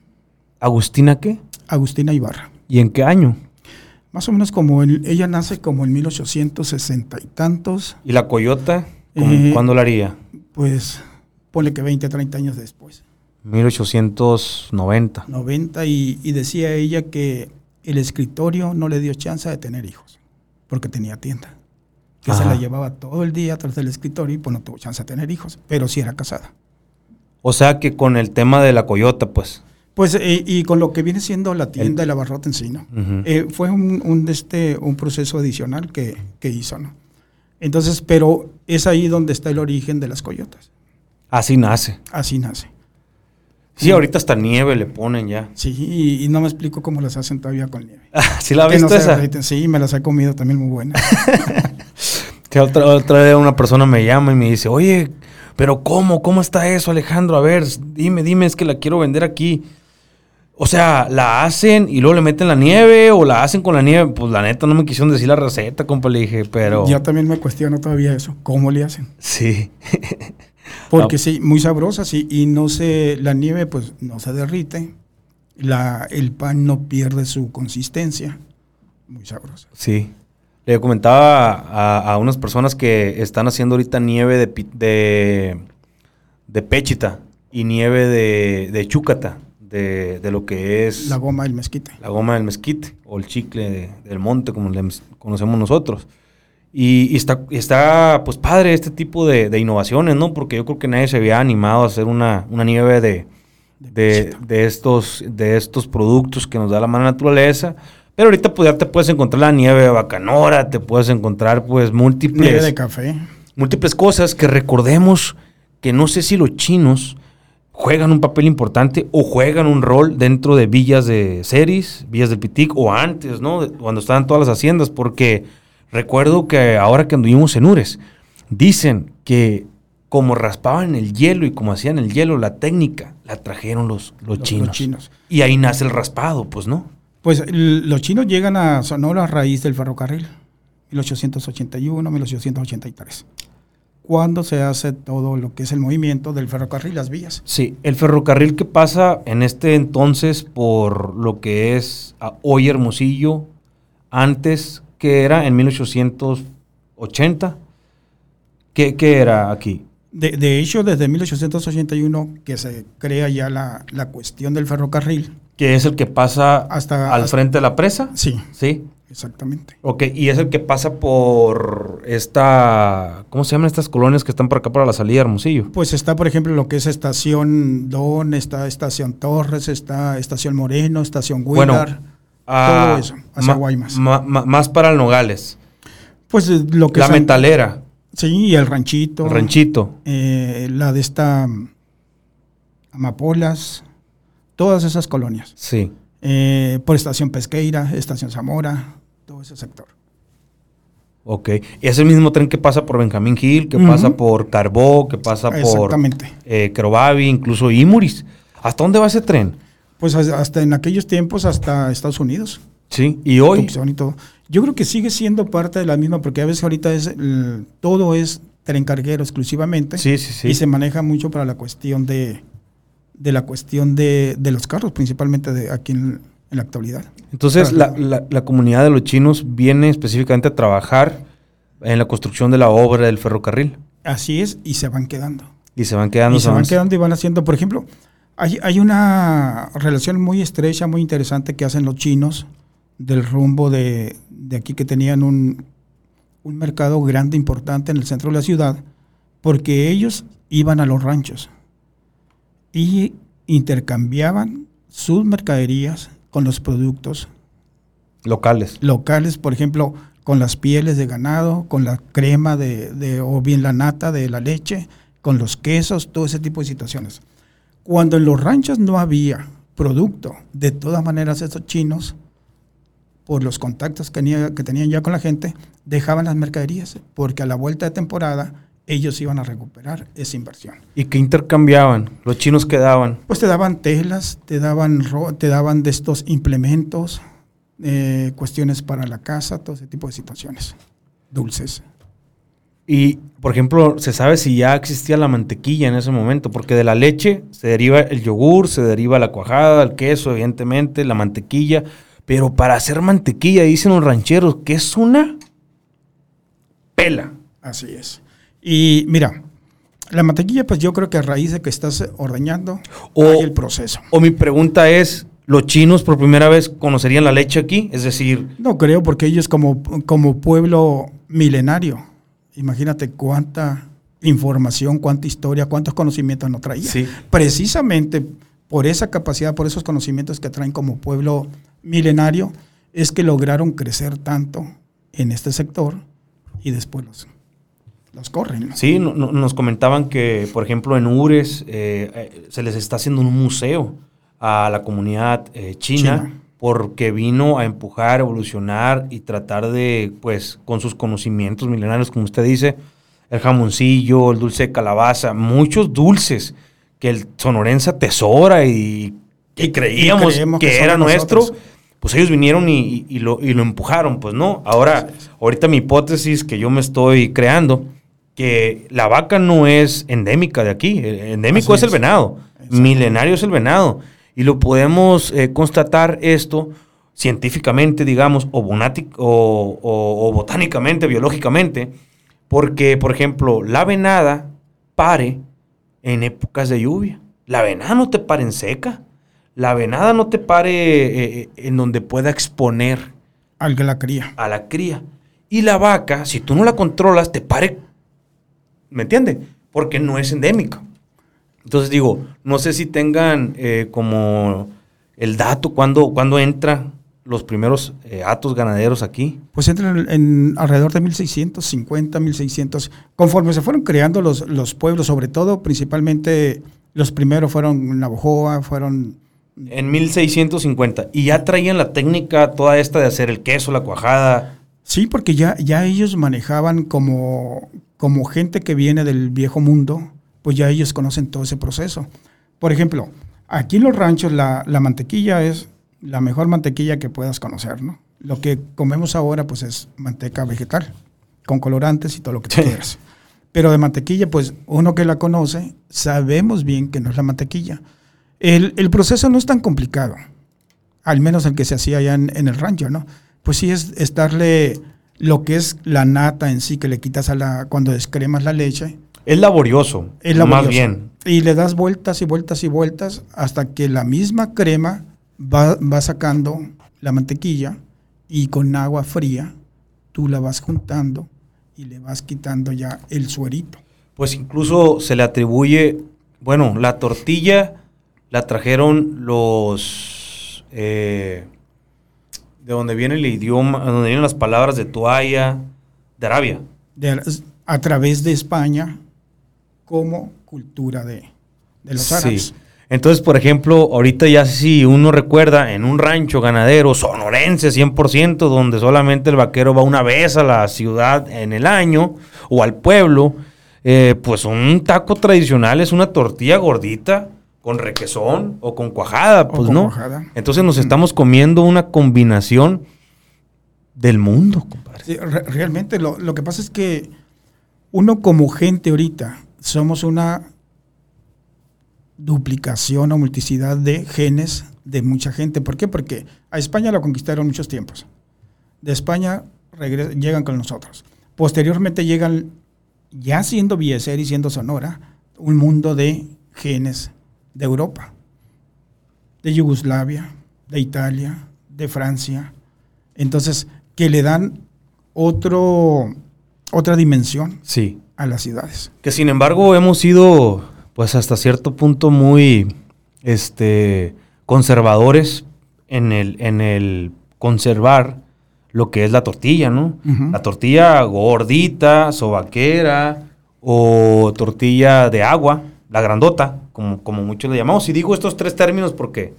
¿Agustina qué? Agustina Ibarra. ¿Y en qué año? Más o menos como el, ella nace como en 1860 y tantos. ¿Y la coyota? Eh, ¿Cuándo la haría? Pues ponle que 20, 30 años después. 1890. 90 y, decía ella que el escritorio no le dio chance de tener hijos, porque tenía tienda. Que se la llevaba todo el día tras del escritorio y pues no tuvo chance de tener hijos, pero sí era casada. O sea que con el tema de la coyota, pues. Pues, eh, y con lo que viene siendo la tienda de la barrota en sí, ¿no? Eh, fue un, un, este, un proceso adicional que, que, hizo, ¿no? Entonces, pero es ahí donde está el origen de las coyotas. Así nace. Así nace. Sí, ahorita hasta nieve le ponen ya. Sí, y, no me explico cómo las hacen todavía con nieve. *laughs* ¿Sí la has visto esa? Sí, me las he comido también muy buenas. *laughs* que otra, otra vez una persona me llama y me dice, oye, pero ¿cómo? ¿Cómo está eso, Alejandro? A ver, dime, dime, es que la quiero vender aquí. O sea, ¿la hacen y luego le meten la nieve o la hacen con la nieve? Pues la neta no me quisieron decir la receta, compa, le dije, pero... Yo también me cuestiono todavía eso. ¿Cómo le hacen? Sí. *laughs* Porque sí, muy sabrosa, sí. Y no se... La nieve, pues, no se derrite. La, el pan no pierde su consistencia. Muy sabrosa. Sí. Le comentaba a, unas personas que están haciendo ahorita nieve de, de, de pechita y nieve de, de chúcata de, lo que es... La goma del mezquite. La goma del mezquite, o el chicle del monte, como le conocemos nosotros. Y, está, está, pues, padre este tipo de, innovaciones, ¿no? Porque yo creo que nadie se había animado a hacer una, nieve de, de, estos, de estos productos que nos da la mala naturaleza. Pero ahorita pues, ya te puedes encontrar la nieve de bacanora, te puedes encontrar, pues, múltiples... Nieve de café. Múltiples cosas que recordemos que no sé si los chinos juegan un papel importante o juegan un rol dentro de villas de Ceris, villas del Pitic o antes, ¿no? Cuando estaban todas las haciendas, porque recuerdo que ahora que anduvimos en Ures, dicen que como raspaban el hielo y como hacían el hielo, la técnica la trajeron los, los, chinos. Y ahí nace el raspado, pues, ¿no? Pues los chinos llegan a Sonora a raíz del ferrocarril, 1881, 1883 cuando se hace todo lo que es el movimiento del ferrocarril, las vías. Sí, el ferrocarril que pasa en este entonces por lo que es hoy Hermosillo, antes que era en 1880, ¿qué, era aquí? De, hecho, desde 1881 que se crea ya la, la, cuestión del ferrocarril. Que es el que pasa hasta, al frente de la presa. Sí. Sí. Exactamente. Ok, y es el que pasa por esta, ¿cómo se llaman estas colonias que están por acá para la salida de Hermosillo? Pues está, por ejemplo, lo que es Estación Don, está Estación Torres, está Estación Moreno, Estación Huilar, ah, todo eso, hacia Guaymas. más para el Nogales. Pues eh, lo que La metalera. Sí, y el ranchito. El ranchito. Eh, la de esta Amapolas, todas esas colonias. Sí. Eh, por Estación Pesqueira, Estación Zamora, todo ese sector. Ok. Y es el mismo tren que pasa por Benjamín Gil, que pasa por Carbó, que pasa por eh, Crobavi, incluso Imuris. ¿Hasta dónde va ese tren? Pues hasta en aquellos tiempos, hasta Estados Unidos. Sí, y hoy. Yo creo que sigue siendo parte de la misma, porque a veces ahorita es todo es tren carguero exclusivamente. Sí, sí, sí. Y se maneja mucho para la cuestión de, de la cuestión de, de los carros, principalmente de aquí en, en la actualidad. Entonces, la, la, la comunidad de los chinos viene específicamente a trabajar en la construcción de la obra del ferrocarril. Así es, y se van quedando. Y se van quedando. Y se van quedando y van haciendo, por ejemplo, hay, hay una relación muy estrecha, muy interesante que hacen los chinos del rumbo de, de aquí que tenían un, un mercado grande, importante en el centro de la ciudad, porque ellos iban a los ranchos y intercambiaban sus mercaderías con los productos locales. Locales, por ejemplo, con las pieles de ganado, con la crema de, de, o bien la nata de la leche, con los quesos, todo ese tipo de situaciones. Cuando en los ranchos no había producto, de todas maneras esos chinos, por los contactos que, tenía, que tenían ya con la gente, dejaban las mercaderías, porque a la vuelta de temporada ellos iban a recuperar esa inversión. ¿Y qué intercambiaban? ¿Los chinos qué daban? Pues te daban telas, te daban, te daban de estos implementos, eh, cuestiones para la casa, todo ese tipo de situaciones. Dulces. Y, por ejemplo, ¿se sabe si ya existía la mantequilla en ese momento? Porque de la leche se deriva el yogur, se deriva la cuajada, el queso, evidentemente, la mantequilla. Pero para hacer mantequilla, dicen los rancheros, que es una pela. Así es. Y mira, la mantequilla, pues yo creo que a raíz de que estás ordeñando, o, hay el proceso. O mi pregunta es, ¿los chinos por primera vez conocerían la leche aquí? Es decir... No creo, porque ellos como, como pueblo milenario, imagínate cuánta información, cuánta historia, cuántos conocimientos no traían. Sí. Precisamente por esa capacidad, por esos conocimientos que traen como pueblo milenario, es que lograron crecer tanto en este sector y después los, los corren. ¿no? Sí, no, no, nos comentaban que, por ejemplo, en Ures eh, eh, se les está haciendo un museo a la comunidad eh, china, china, porque vino a empujar, evolucionar y tratar de, pues, con sus conocimientos milenarios, como usted dice, el jamoncillo, el dulce de calabaza, muchos dulces que el sonorense atesora y, y creíamos que, que era nuestro. Nosotros pues ellos vinieron y, y, lo, y, lo, empujaron, pues no. Ahora, ahorita mi hipótesis que yo me estoy creando, que la vaca no es endémica de aquí, el endémico es, es, el venado, milenario es el venado. Y lo podemos eh, constatar esto científicamente, digamos, o, o, o, o, botánicamente, biológicamente, porque, por ejemplo, la venada pare en épocas de lluvia. La venada no te pare en seca la venada no te pare eh, en donde pueda exponer al que la cría. A la cría. Y la vaca, si tú no la controlas, te pare. ¿Me entiendes? Porque no es endémica. Entonces digo, no sé si tengan eh, como el dato cuando, cuando entran los primeros eh, atos ganaderos aquí. Pues entran en, alrededor de 1650, 1600. Conforme se fueron creando los, los pueblos, sobre todo, principalmente los primeros fueron Navojoa, fueron en 1650. Y ya traían la técnica toda esta de hacer el queso, la cuajada. Sí, porque ya, ya ellos manejaban como, como gente que viene del viejo mundo, pues ya ellos conocen todo ese proceso. Por ejemplo, aquí en los ranchos la, la mantequilla es la mejor mantequilla que puedas conocer, ¿no? Lo que comemos ahora pues es manteca vegetal, con colorantes y todo lo que tú quieras. Pero de mantequilla, pues uno que la conoce, sabemos bien que no es la mantequilla. El, el, proceso no es tan complicado, al menos el que se hacía allá en, en, el rancho, ¿no? Pues sí es, es darle lo que es la nata en sí, que le quitas a la, cuando descremas la leche. Es laborioso, es laborioso. más bien. Y le das vueltas y vueltas y vueltas hasta que la misma crema va, va sacando la mantequilla y con agua fría tú la vas juntando y le vas quitando ya el suerito. Pues incluso se le atribuye, bueno, la tortilla la trajeron los... Eh, de donde viene el idioma, donde vienen las palabras de toalla, de Arabia. De, a través de España como cultura de, de los sí. árabes. Entonces, por ejemplo, ahorita ya si uno recuerda en un rancho ganadero sonorense 100%, donde solamente el vaquero va una vez a la ciudad en el año o al pueblo, eh, pues un taco tradicional es una tortilla gordita con requesón o con cuajada, pues con no. Cuajada. Entonces nos estamos comiendo una combinación del mundo, compadre. Sí, re realmente lo, lo, que pasa es que uno como gente ahorita somos una duplicación o multiplicidad de genes de mucha gente. ¿Por qué? Porque a España la conquistaron muchos tiempos. De España llegan con nosotros. Posteriormente llegan, ya siendo Bieser y siendo Sonora, un mundo de genes de Europa, de Yugoslavia, de Italia, de Francia. Entonces, que le dan otro, otra dimensión sí. A las ciudades. Que sin embargo hemos sido, pues hasta cierto punto, muy este, conservadores en el, en el conservar lo que es la tortilla, ¿no? La tortilla gordita, sobaquera o tortilla de agua, la grandota, como, como muchos le llamamos. Y digo estos tres términos porque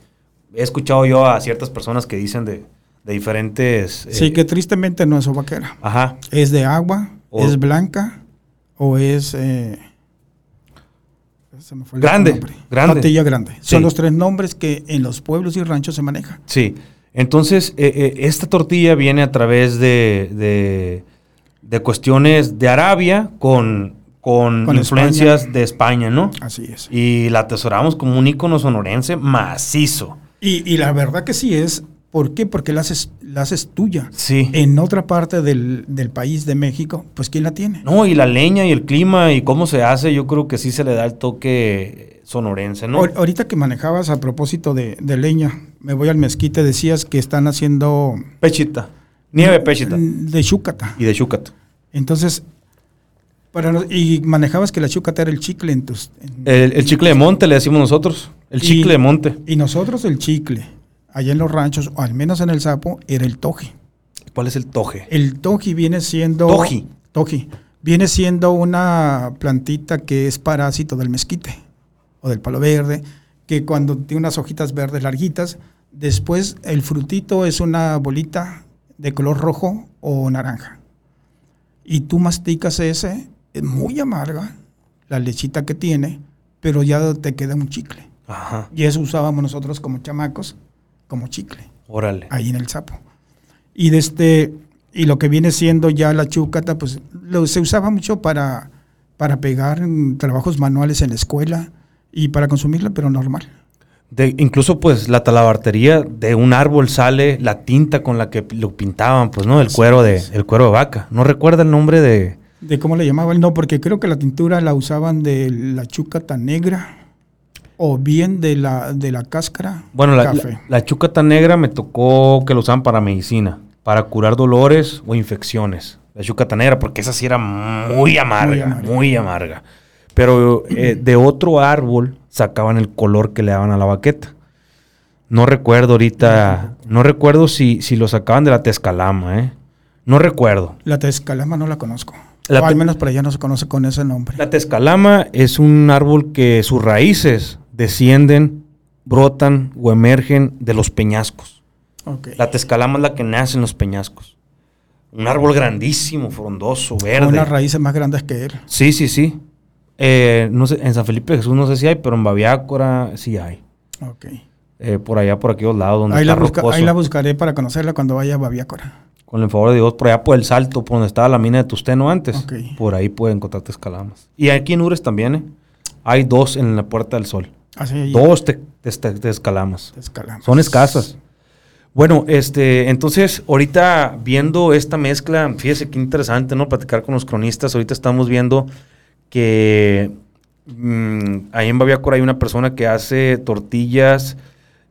he escuchado yo a ciertas personas que dicen de, diferentes... Sí, eh, que tristemente no es sobaquera. Ajá. Es de agua, es blanca o es... Eh, grande, grande. Tortilla grande. Son los tres nombres que en los pueblos y ranchos se manejan. Sí. Entonces, eh, eh, esta tortilla viene a través de, de, cuestiones de Arabia con, con, influencias de España, ¿no? Así es. Y la atesoramos como un ícono sonorense macizo. Y, y la verdad que sí es. ¿Por qué? Porque la haces, la haces tuya. Sí. En otra parte del, del, país de México, pues ¿quién la tiene? No, y la leña y el clima y cómo se hace, yo creo que sí se le da el toque sonorense, ¿no? Ahorita que manejabas a propósito de, leña, me voy al mezquite, decías que están haciendo... Pechita, nieve pechita. De chúcata. Y de chúcata. Entonces, para, y manejabas que la chúcata era el chicle en tus... el, chicle de monte le decimos nosotros, el chicle de monte. Y nosotros el chicle, allá en los ranchos, o al menos en el sapo, era el toje. ¿Cuál es el toje? El toji viene siendo... Toji. Toji. Viene siendo una plantita que es parásito del mezquite o del palo verde, que cuando tiene unas hojitas verdes larguitas, después el frutito es una bolita de color rojo o naranja. Y tú masticas ese, es muy amarga la lechita que tiene, pero ya te queda un chicle. Y eso usábamos nosotros como chamacos, como chicle. Órale. Ahí en el sapo. Y de este, y lo que viene siendo ya la chúcata, pues lo, se usaba mucho para, para pegar trabajos manuales en la escuela y para consumirla, pero normal. De, incluso pues la talabartería de un árbol sale la tinta con la que lo pintaban, pues, ¿no? El cuero de, el cuero de vaca. ¿No recuerda el nombre de...? ¿De cómo le llamaban? No, porque creo que la tintura la usaban de la chúcata negra o bien de la, de la cáscara Bueno, la, la, chúcata negra me tocó que lo usaban para medicina, para curar dolores o infecciones. La chúcata negra, porque esa sí era muy amarga, muy amarga. Pero eh, de otro árbol sacaban el color que le daban a la baqueta. No recuerdo ahorita, no recuerdo si, si lo sacaban de la tezcalama, ¿eh? No recuerdo. La tezcalama no la conozco. o al menos por allá no se conoce con ese nombre. La tezcalama es un árbol que sus raíces descienden, brotan o emergen de los peñascos. La tezcalama es la que nace en los peñascos. Un árbol grandísimo, frondoso, verde. Con las raíces más grandes que él. Sí, sí, sí. Eh, no sé, en San Felipe Jesús no sé si hay, pero en Baviácora sí hay. Ok. Eh, por allá, por aquellos lados donde ahí, está la ahí la buscaré para conocerla cuando vaya a Baviácora. Con el favor de Dios, por allá por el Salto, por donde estaba la mina de Tusteno antes. Por ahí pueden encontrarte escalamas. Y aquí en Ures también, ¿eh? Hay dos en la Puerta del Sol. Ah, dos te, escalamas. Son escasas. Bueno, este, entonces, ahorita viendo esta mezcla, fíjese qué interesante, ¿no? Platicar con los cronistas. Ahorita estamos viendo que mm, ahí en Baviacor hay una persona que hace tortillas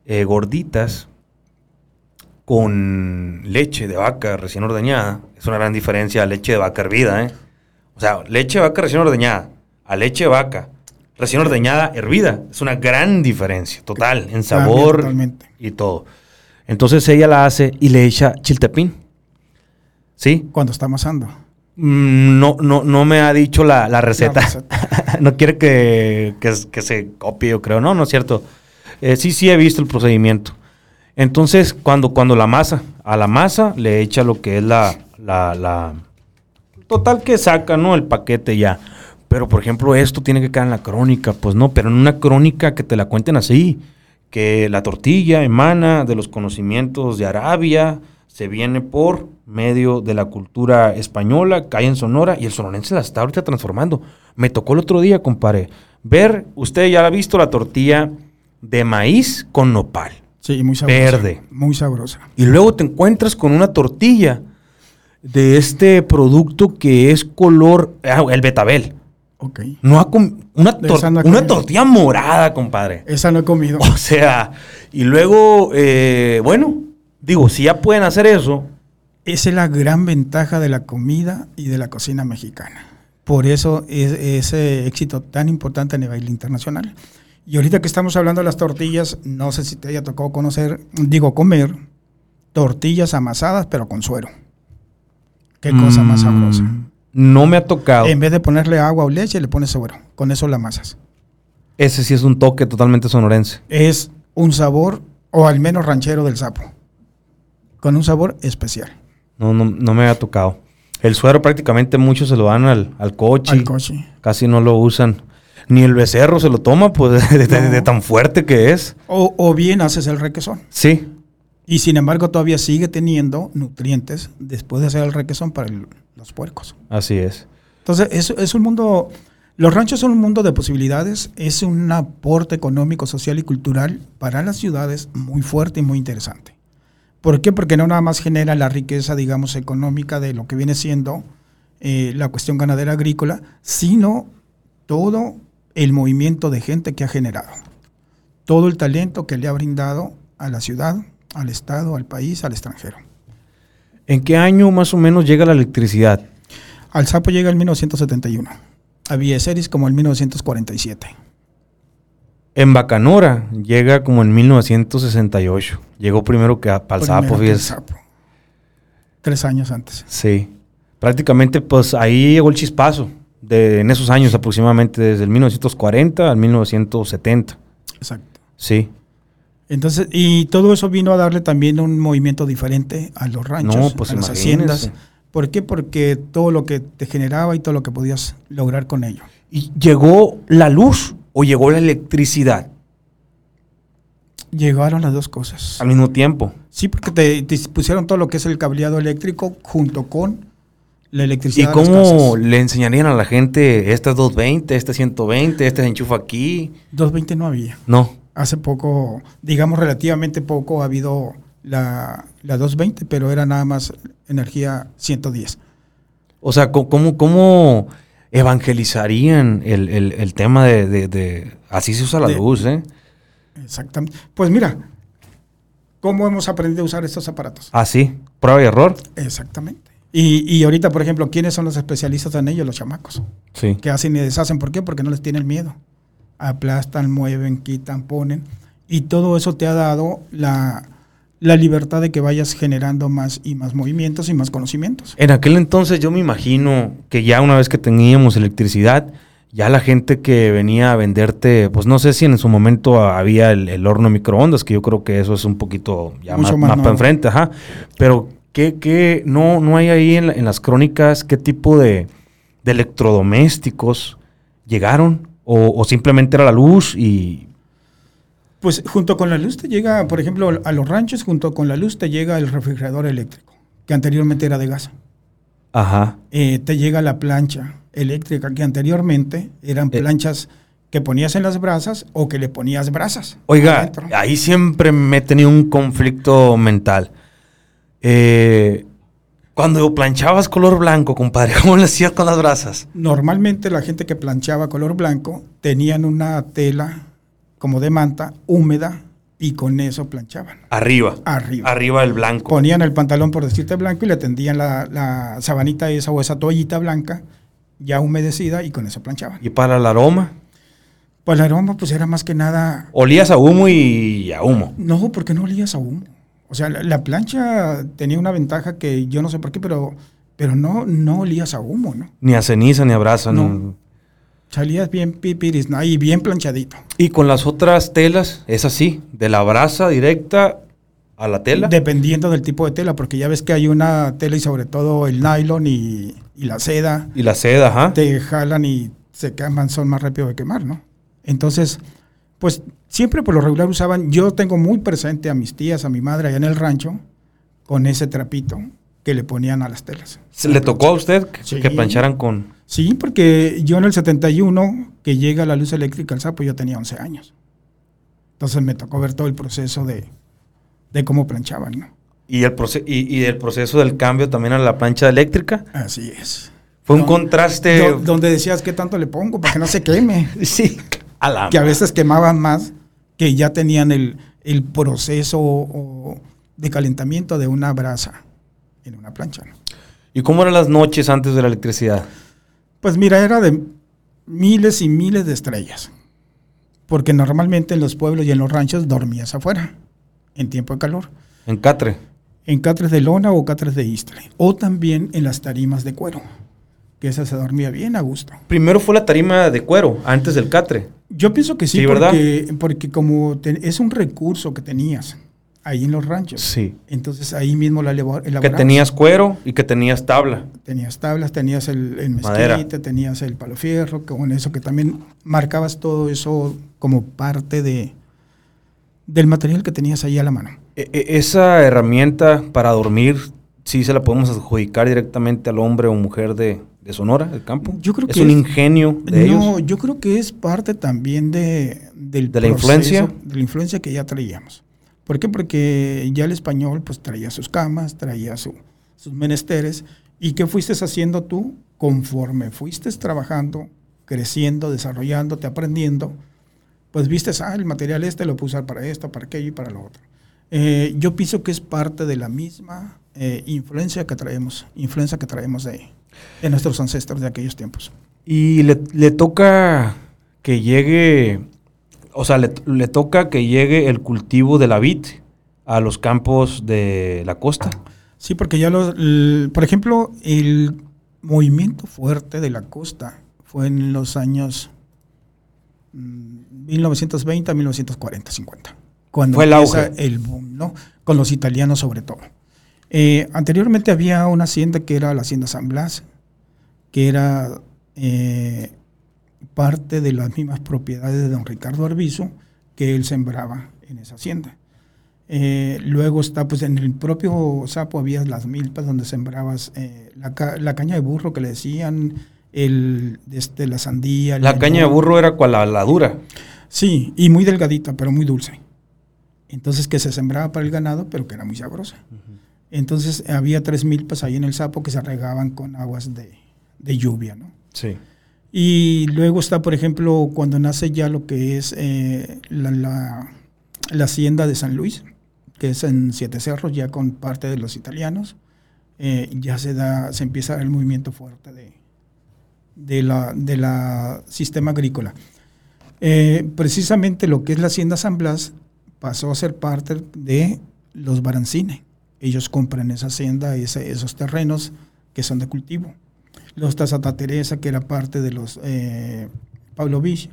eh, gorditas con leche de vaca recién ordeñada. Es una gran diferencia a leche de vaca hervida, ¿eh? O sea, leche de vaca recién ordeñada a leche de vaca recién ordeñada hervida. Es una gran diferencia, total, en sabor y todo. Entonces ella la hace y le echa chiltepín. ¿Sí? Cuando está amasando. Mm, no, no, no me ha dicho la, receta. *laughs* no quiere que, se copie, yo creo. No, no es cierto. Eh, sí, sí he visto el procedimiento. Entonces, cuando, cuando la masa, a la masa le echa lo que es la, la, la total que saca, ¿no? El paquete ya. Pero, por ejemplo, esto tiene que quedar en la crónica. Pues no, pero en una crónica que te la cuenten así. Que la tortilla emana de los conocimientos de Arabia, se viene por medio de la cultura española, cae en Sonora y el sonorense la está ahorita transformando. Me tocó el otro día, compadre, ver, usted ya ha visto la tortilla de maíz con nopal. Sí, muy sabrosa. Verde. Muy sabrosa. Y luego te encuentras con una tortilla de este producto que es color, ah, el betabel. Ok. No ha com- una, tor- no tortilla morada, compadre. Esa no he comido. *laughs* O sea, y luego, eh, bueno, digo, si ya pueden hacer eso, Esa es la gran ventaja de la comida y de la cocina mexicana. Por eso es ese éxito tan importante a nivel internacional. Y ahorita que estamos hablando de las tortillas, no sé si te haya tocado conocer, digo comer, tortillas amasadas pero con suero. Qué cosa más mm, sabrosa. No me ha tocado. En vez de ponerle agua o leche, le pones suero. Con eso la amasas. Ese sí es un toque totalmente sonorense. Es un sabor, o al menos ranchero del sapo. Con un sabor especial. No, no, no me ha tocado. El suero prácticamente muchos se lo dan al, al coche. Al coche. Casi no lo usan. Ni el becerro se lo toma, pues, *laughs* de, de- No. de tan fuerte que es. O, o bien haces el requesón. Sí. Y sin embargo todavía sigue teniendo nutrientes después de hacer el requesón para el- los puercos. Así es. Entonces es, es un mundo, los ranchos son un mundo de posibilidades, es un aporte económico, social y cultural para las ciudades muy fuerte y muy interesante. ¿Por qué? Porque no nada más genera la riqueza, digamos, económica de lo que viene siendo eh, la cuestión ganadera agrícola, sino todo el movimiento de gente que ha generado, todo el talento que le ha brindado a la ciudad, al Estado, al país, al extranjero. ¿En qué año más o menos llega la electricidad? Al Sapo llega en 1971, a Villeceris como en 1947. En Bacanora llega como en 1968. Llegó primero que a Palzapo. Tres años antes. Sí. Prácticamente, pues ahí llegó el chispazo. De, en esos años aproximadamente, desde el 1940 al 1970. Exacto. Sí. Entonces, y todo eso vino a darle también un movimiento diferente a los ranchos, No, pues a las haciendas. ¿Por qué? Porque todo lo que te generaba y todo lo que podías lograr con ello. ¿Y llegó la luz o llegó la electricidad Llegaron las dos cosas. al mismo tiempo? Sí, porque te, te pusieron todo lo que es el cableado eléctrico junto con la ¿Y electricidad. las cómo le enseñarían a la gente, este es 220, este es 120, este se enchufa aquí? 220 no había. No. Hace poco, digamos relativamente poco, ha habido la, la 220, pero era nada más energía 110. O sea, ¿cómo, cómo evangelizarían el, el- el tema de, de- de- Así se usa la De- luz, ¿eh? Exactamente. Pues mira, ¿cómo hemos aprendido a usar estos aparatos? Así, prueba y error. Exactamente. Y, y ahorita, por ejemplo, ¿quiénes son los especialistas en ello? Los chamacos. Sí. Que hacen y deshacen. ¿Por qué? Porque no les tienen miedo. Aplastan, mueven, quitan, ponen. Y todo eso te ha dado la, la libertad de que vayas generando más y más movimientos y más conocimientos. En aquel entonces yo me imagino que ya una vez que teníamos electricidad, ya la gente que venía a venderte, pues no sé si en su momento había el, el horno microondas, que yo creo que eso es un poquito ya Mucho más, más más para nuevo. enfrente, ajá. Pero ¿qué, qué, no, no hay ahí en, en las crónicas qué tipo de, de electrodomésticos llegaron? O, o simplemente era la luz y... Pues junto con la luz te llega, por ejemplo, a los ranchos, junto con la luz te llega el refrigerador eléctrico, que anteriormente era de gas. Ajá. Eh, te llega la plancha eléctrica, que anteriormente eran Eh. planchas que ponías en las brasas o que le ponías brasas. Oiga, adentro. ahí siempre me he tenido un conflicto mental. Eh, cuando planchabas color blanco, compadre, *laughs* ¿cómo le hacías con las brasas? Normalmente la gente que planchaba color blanco tenían una tela como de manta húmeda y con eso planchaban Arriba. arriba. Arriba del blanco. Ponían el pantalón, por decirte blanco, y le tendían la, la sabanita esa o esa toallita blanca ya humedecida y con eso planchaban. Y para el aroma, Pues el aroma pues era más que nada... olías a humo y a humo. No, porque no olías a humo. O sea, la, la plancha tenía una ventaja que yo no sé por qué, pero, pero no, no olías a humo, ¿no? Ni a ceniza, ni a brasa. No. no. Salías bien pipiris, ¿no? Y bien planchadito. Y con las otras telas, es así, de la brasa directa a la tela. Dependiendo del tipo de tela, porque ya ves que hay una tela y sobre todo el nylon y, y la seda, Y la seda, ajá. te jalan y se queman, son más rápido de quemar, ¿no? Entonces, pues siempre por lo regular usaban, yo tengo muy presente a mis tías, a mi madre allá en el rancho, con ese trapito que le ponían a las telas. ¿Se le tocó a usted que, Sí. que plancharan con... Sí, porque yo en el 71, que llega la luz eléctrica al sapo, yo tenía 11 años. Entonces me tocó ver todo el proceso de, de cómo planchaban, ¿no? Y el, proce- y, y el proceso del cambio también a la plancha eléctrica. Así es. Fue un contraste... Do- donde decías qué tanto le pongo para que no se queme. *laughs* Sí. Que a veces quemaban más, que ya tenían el, el proceso de calentamiento de una brasa en una plancha. ¿Y cómo eran las noches antes de la electricidad? Pues mira, era de miles y miles de estrellas. Porque normalmente en los pueblos y en los ranchos dormías afuera, en tiempo de calor. En Catre. En catres de lona o catres de istle. O también en las tarimas de cuero, que esa se dormía bien a gusto. Primero fue la tarima de cuero, antes del Catre. Yo pienso que sí, Sí, ¿verdad? porque, porque como te- es un recurso que tenías ahí en los ranchos. Sí. Entonces ahí mismo la elabor- Que tenías cuero y que tenías tabla. Tenías tablas, tenías el, el Madera. mezquite, tenías el palo fierro, que con eso que también marcabas todo eso como parte de del material que tenías ahí a la mano. E- e- esa herramienta para dormir, sí se la podemos adjudicar directamente al hombre o mujer de, de Sonora, del campo. Yo creo es que un es- ingenio de no, ellos. yo creo que es parte también de, del ¿De la influencia? De la influencia que ya traíamos. ¿Por qué? Porque ya el español pues traía sus camas, traía su- sus menesteres. ¿Y qué fuiste haciendo tú? Conforme fuiste trabajando, creciendo, desarrollándote, aprendiendo, pues viste, ah, el material este lo puedo usar para esto, para aquello y para lo otro. Eh, yo pienso que es parte de la misma eh, influencia que traemos, influencia que traemos de, de nuestros ancestros de aquellos tiempos. Y le, le toca que llegue, o sea, le, le toca que llegue el cultivo de la vid a los campos de la costa. Sí, porque ya los, el- por ejemplo, el movimiento fuerte de la costa fue en los años mm, 1920 a 1940, 50. Cuando Fue el empieza auge. el boom, ¿no? Con los italianos sobre todo. Eh, anteriormente había una hacienda que era la hacienda San Blas, que era eh, parte de las mismas propiedades de don Ricardo Arbizu, que él sembraba en esa hacienda. Eh, luego está, pues en el propio Sapo había las milpas donde sembrabas la, ca- la caña de burro que le decían, el, este, la sandía. La caña de burro era cual la, la dura. Sí, y muy delgadita, pero muy dulce. Entonces que se sembraba para el ganado, pero que era muy sabrosa. Entonces había tres milpas ahí en el Sapo que se regaban con aguas de, de lluvia, ¿no? Sí. Y luego está, por ejemplo, cuando nace ya lo que es eh, la, la- la hacienda de San Luis, que es en Siete Cerros, ya con parte de los italianos, eh, ya se da, se empieza el movimiento fuerte de, de la, de la sistema agrícola. Eh, precisamente lo que es la hacienda San Blas pasó a ser parte de los Barancine. Ellos compran esa hacienda, ese- esos terrenos que son de cultivo los Santa Teresa, que era parte de los eh, Pablo Vich.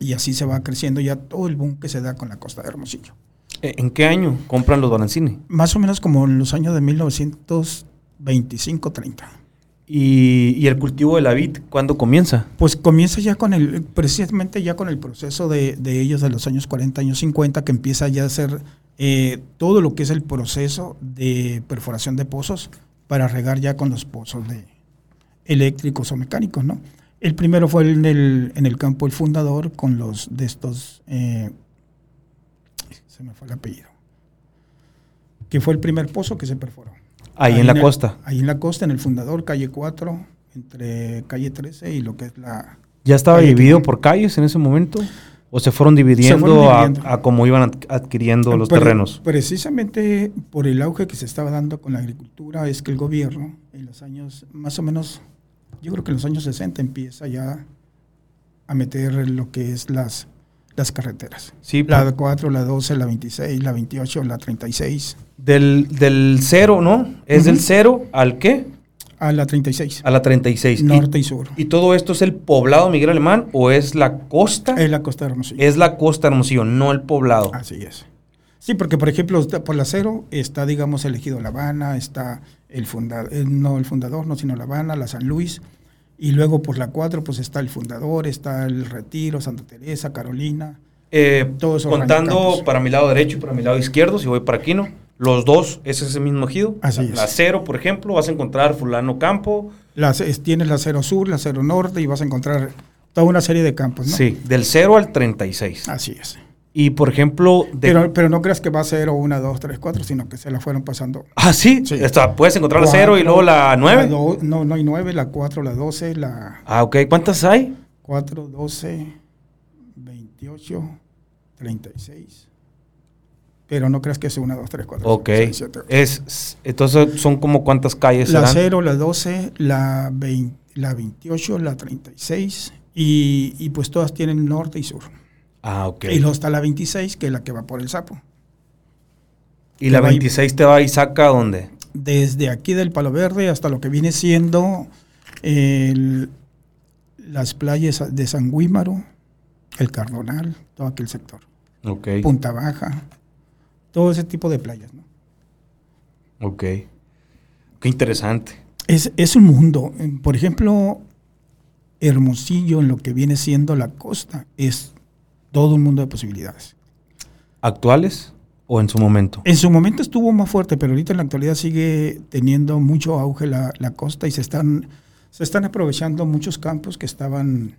Y así se va creciendo ya todo el boom que se da con la costa de Hermosillo. Eh, ¿En qué año compran los Barancini? Más o menos como en los años de 1925-30. Y, el cultivo de la vid, ¿cuándo comienza? Pues comienza ya con el, precisamente ya con el proceso de, de ellos de los años 40, años 50, que empieza ya a hacer eh, todo lo que es el proceso de perforación de pozos para regar ya con los pozos de eléctricos o mecánicos, ¿no? El primero fue en el, en el campo El Fundador con los de estos, eh, se me fue el apellido, que fue el primer pozo que se perforó. Ahí, en la el- costa. Ahí en la costa, en el Fundador, calle 4, entre calle 13 y lo que es la... ¿Ya estaba dividido por calles en ese momento? ¿O se fueron dividiendo, fueron a- dividiendo. A, cómo iban ad- adquiriendo los Pre- terrenos? Precisamente por el auge que se estaba dando con la agricultura, es que el gobierno en los años, más o menos, yo creo que en los años 60 empieza ya a meter lo que es las, las carreteras. Sí, La por- 4, la 12, la 26, la 28, la 36, del, del cero, ¿no? ¿Es del Ujú. cero al qué? a la 36, A la 36. Y- norte y sur. ¿Y todo esto es el poblado Miguel Alemán o es la costa? Es la costa de Hermosillo. Es la costa Hermosillo, no el poblado. Así es. Sí, porque por ejemplo, por la cero está, digamos, elegido La Habana, está el fundador, no el fundador, no, sino La Habana, la San Luis, y luego por la cuatro, pues está el fundador, está el Retiro, Santa Teresa, Carolina. Eh, Todos contando para mi lado derecho y para mi lado izquierdo, si voy para aquí, ¿no? Los dos es ese mismo ejido. Así la, es. La cero, por ejemplo, vas a encontrar fulano campo. Las, es- tienes la cero sur, la cero norte y vas a encontrar toda una serie de campos, ¿no? Sí, del 0 al 36. Así es. Y por ejemplo, de... Pero, pero no creas que va a ser 1, 2, 3, 4, sino que se la fueron pasando. ah, sí. Sí. Esta, puedes encontrar la 0 y luego la 9. do- no, no hay 9, la 4, la 12, la Ah, ok. ¿Cuántas hay? 4, 12, 28, 36. Pero no creas que es 1, 2, 3, 4. Ok. Es, entonces, ¿son como cuántas calles La serán? 0, la 12, la, 20 la 28, la 36 y, y pues todas tienen norte y sur. Ah, ok. Y luego está la 26, que es la que va por el sapo. ¿Y la que va y- 26 te va y saca a dónde? Desde aquí del Palo Verde hasta lo que viene siendo el- las playas de San Guímaro, el Cardonal, todo aquel sector. Ok. Punta Baja, todo ese tipo de playas. ¿no? Ok. Qué interesante. Es, es un mundo. Por ejemplo, Hermosillo, en lo que viene siendo la costa, es todo un mundo de posibilidades. ¿Actuales o en su momento? En su momento estuvo más fuerte, pero ahorita en la actualidad sigue teniendo mucho auge la, la costa y se están, se están aprovechando muchos campos que estaban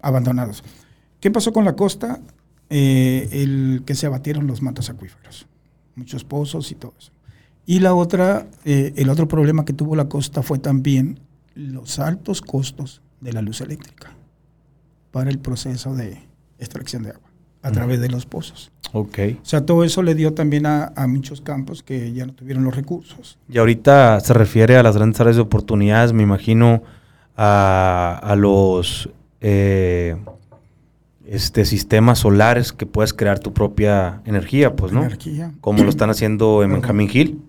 abandonados. ¿Qué pasó con la costa? Eh, el que se abatieron los mantos acuíferos, muchos pozos y todo eso. Y la otra, eh, el otro problema que tuvo la costa fue también los altos costos de la luz eléctrica para el proceso de extracción de agua a través de los pozos. Ok. O sea, todo eso le dio también a, a muchos campos que ya no tuvieron los recursos. Y ahorita se refiere a las grandes áreas de oportunidades, me imagino, a, a los eh, este, sistemas solares que puedes crear tu propia energía, pues, ¿no? Energía. Como lo están haciendo en Ujú. Benjamín Hill.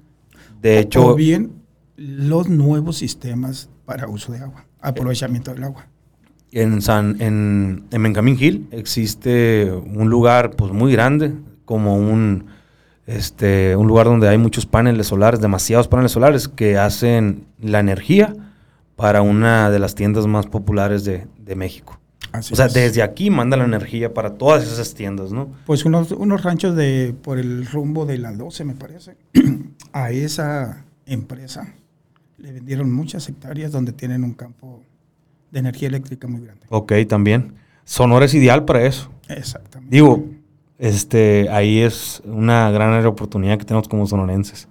De hecho, o bien los nuevos sistemas para uso de agua, aprovechamiento del agua. En, San, en, en Benjamín Hill existe un lugar pues muy grande, como un, este, un lugar donde hay muchos paneles solares, demasiados paneles solares que hacen la energía para una de las tiendas más populares de, de México. Así o sea, es. desde aquí manda la energía para todas esas tiendas, ¿no? Pues unos, unos ranchos de por el rumbo de la 12, me parece, *clears throat* a esa empresa le vendieron muchas hectáreas donde tienen un campo de energía eléctrica muy grande. Ok, también. Sonora es ideal para eso. Exactamente. Digo, este, ahí es una gran oportunidad que tenemos como sonorenses.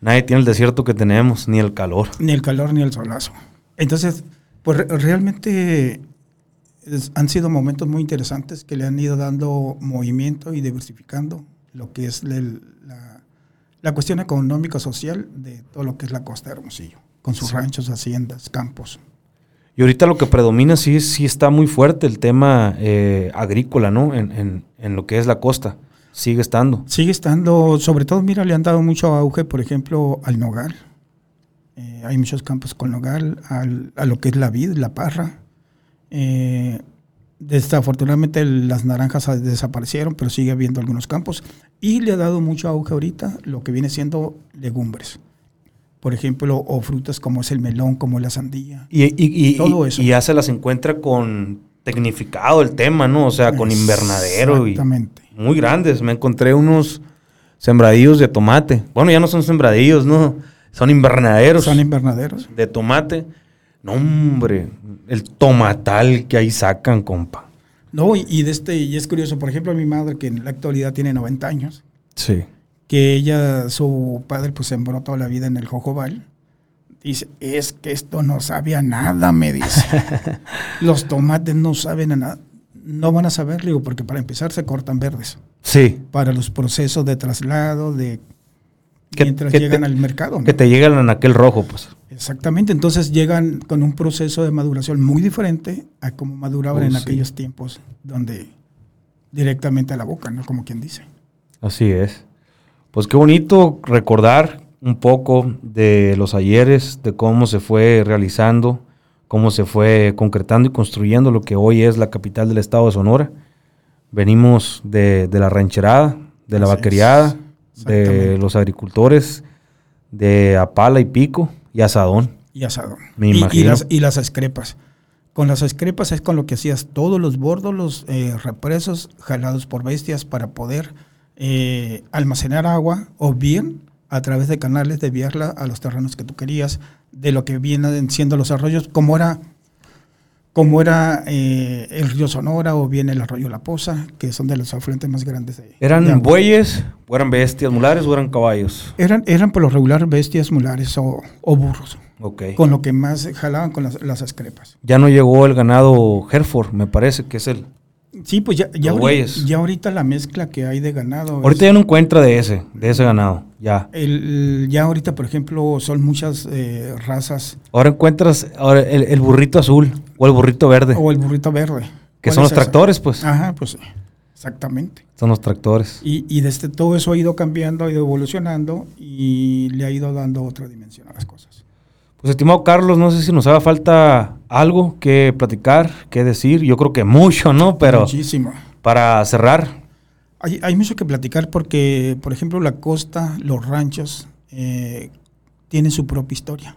Nadie tiene el desierto que tenemos, ni el calor. Ni el calor ni el solazo. Entonces, pues re- realmente es- han sido momentos muy interesantes que le han ido dando movimiento y diversificando lo que es el- la, la cuestión económico-social de todo lo que es la costa de Hermosillo, con sus ranchos, haciendas, campos. Y ahorita lo que predomina sí, sí está muy fuerte el tema eh, agrícola, ¿no? En, en- lo que es la costa. Sigue estando. Sigue estando, sobre todo, mira, le han dado mucho auge, por ejemplo, al nogal. Eh, hay muchos campos con nogal, al- a lo que es la vid, la parra. Eh, desafortunadamente las naranjas desaparecieron, pero sigue habiendo algunos campos. Y le ha dado mucho auge ahorita lo que viene siendo legumbres. Por ejemplo, o frutas como es el melón, como la sandía. Y, y- y- Todo y- eso. y ya se las encuentra con tecnificado el tema, ¿no? O sea, con invernadero y Exactamente. muy grandes. Me encontré unos sembradillos de tomate. Bueno, ya no son sembradillos, ¿no? Son invernaderos Son invernaderos. de tomate. No, hombre, el tomatal que ahí sacan, compa. No, y, y de este, y es curioso, por ejemplo, mi madre, que en la actualidad tiene 90 años, Sí. Que ella, su padre, pues sembró toda la vida en el jojobal. Dice, es que esto no sabe a nada, me dice. *laughs* Los tomates no saben a nada. No van a saber, digo, porque para empezar se cortan verdes. Sí. Para los procesos de traslado, de Que- mientras que llegan te- al mercado. ¿no? Que te llegan en aquel rojo, pues. Exactamente, entonces llegan con un proceso de maduración muy diferente a como maduraban Oh, en sí. aquellos tiempos donde directamente a la boca, ¿no? Como quien dice. Así es. Pues qué bonito recordar un poco de los ayeres, de cómo se fue realizando, cómo se fue concretando y construyendo lo que hoy es la capital del estado de Sonora. Venimos de, de la rancherada, de la Así vaqueriada, de los agricultores, de Apala y Pico y Asadón. Y asadón. Me Y- y, las, y las escrepas. Con las escrepas es con lo que hacías todos los bordos, los eh, represos jalados por bestias para poder eh, almacenar agua o bien a través de canales desviarla a los terrenos que tú querías, de lo que vienen siendo los arroyos, como era, como era eh, el río Sonora o bien el arroyo La Poza, que son de los afluentes más grandes de ¿Eran de bueyes, o eran bestias mulares o eran caballos? Eran, eran por lo regular bestias mulares o, o burros, con lo que más jalaban con las, las excrepas. Ya no llegó el ganado Hereford, me parece que es el. Sí, pues ya, ya, ahorita la mezcla que hay de ganado. es- Ahorita ya no encuentra de ese, de ese ganado, ya. el- ya ahorita, por ejemplo, son muchas eh, razas Ahora encuentras ahora el, el burrito azul o el burrito verde, o el burrito verde. que ¿Cuál son los tractores, pues. Ajá, pues exactamente. Son los tractores. Y, y desde todo eso ha ido cambiando, ha ido evolucionando y le ha ido dando otra dimensión a las cosas. Pues estimado Carlos, no sé si nos haga falta algo que platicar, que decir. Yo creo que mucho, ¿no? Pero Muchísimo. para cerrar, Hay, hay mucho que platicar porque, por ejemplo, la costa, los ranchos, eh, tienen su propia historia.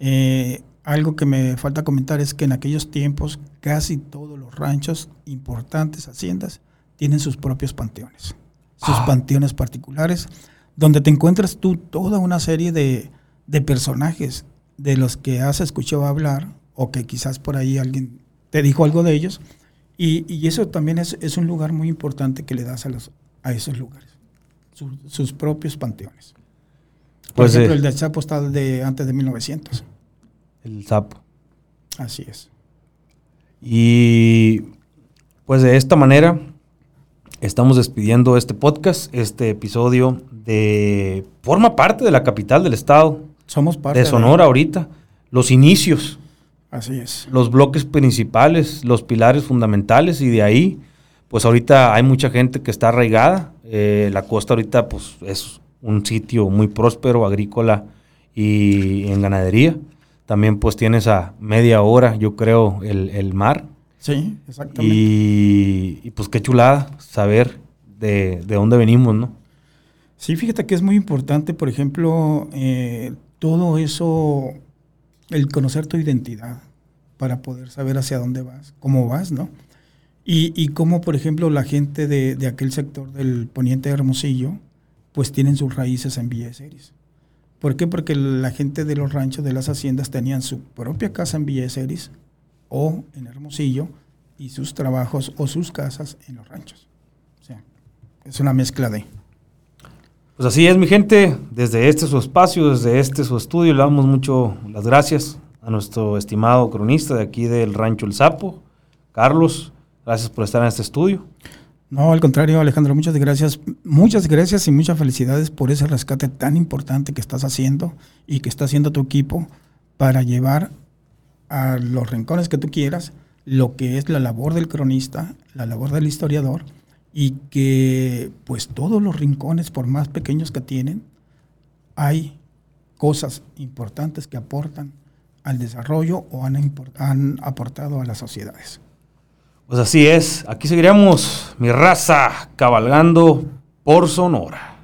Eh, algo que me falta comentar es que en aquellos tiempos casi todos los ranchos, importantes haciendas, tienen sus propios panteones, sus Ah. panteones particulares, donde te encuentras tú toda una serie de, de personajes de los que has escuchado hablar o que quizás por ahí alguien te dijo algo de ellos. Y, y eso también es, es un lugar muy importante que le das a, los, a esos lugares, su- sus propios panteones. Por Pues, ejemplo, eh, el del Chapo está de antes de 1900. el sapo. Así es. Y pues de esta manera estamos despidiendo este podcast, este episodio de forma parte de la capital del estado Somos parte de Sonora ahorita, los inicios, Así es. los bloques principales, los pilares fundamentales y de ahí pues ahorita hay mucha gente que está arraigada, Eh, la costa ahorita pues es un sitio muy próspero agrícola y en ganadería. También pues tienes a media hora, yo creo, el, el mar. Sí, exactamente. Y, y, pues qué chulada saber de, de dónde venimos, ¿no? Sí, fíjate que es muy importante, por ejemplo, eh, todo eso, el conocer tu identidad para poder saber hacia dónde vas, cómo vas, ¿no? Y, y cómo, por ejemplo, la gente de, de aquel sector del poniente de Hermosillo, pues tienen sus raíces en Villa de Ceres. ¿Por qué? Porque la gente de los ranchos, de las haciendas, tenían su propia casa en Villa de Ceres o en Hermosillo y sus trabajos o sus casas en los ranchos. O sea, es una mezcla de... Pues así es, mi gente. Desde este su espacio, desde este su estudio, le damos mucho las gracias a nuestro estimado cronista de aquí del Rancho El Sapo, Carlos. Gracias por estar en este estudio. No, al contrario, Alejandro, muchas gracias. Muchas gracias y muchas felicidades por ese rescate tan importante que estás haciendo y que está haciendo tu equipo para llevar a los rincones que tú quieras lo que es la labor del cronista, la labor del historiador y que pues todos los rincones, por más pequeños que tienen, hay cosas importantes que aportan al desarrollo o han, han aportado a las sociedades. Pues así es. Aquí seguiremos, mi raza, cabalgando por Sonora.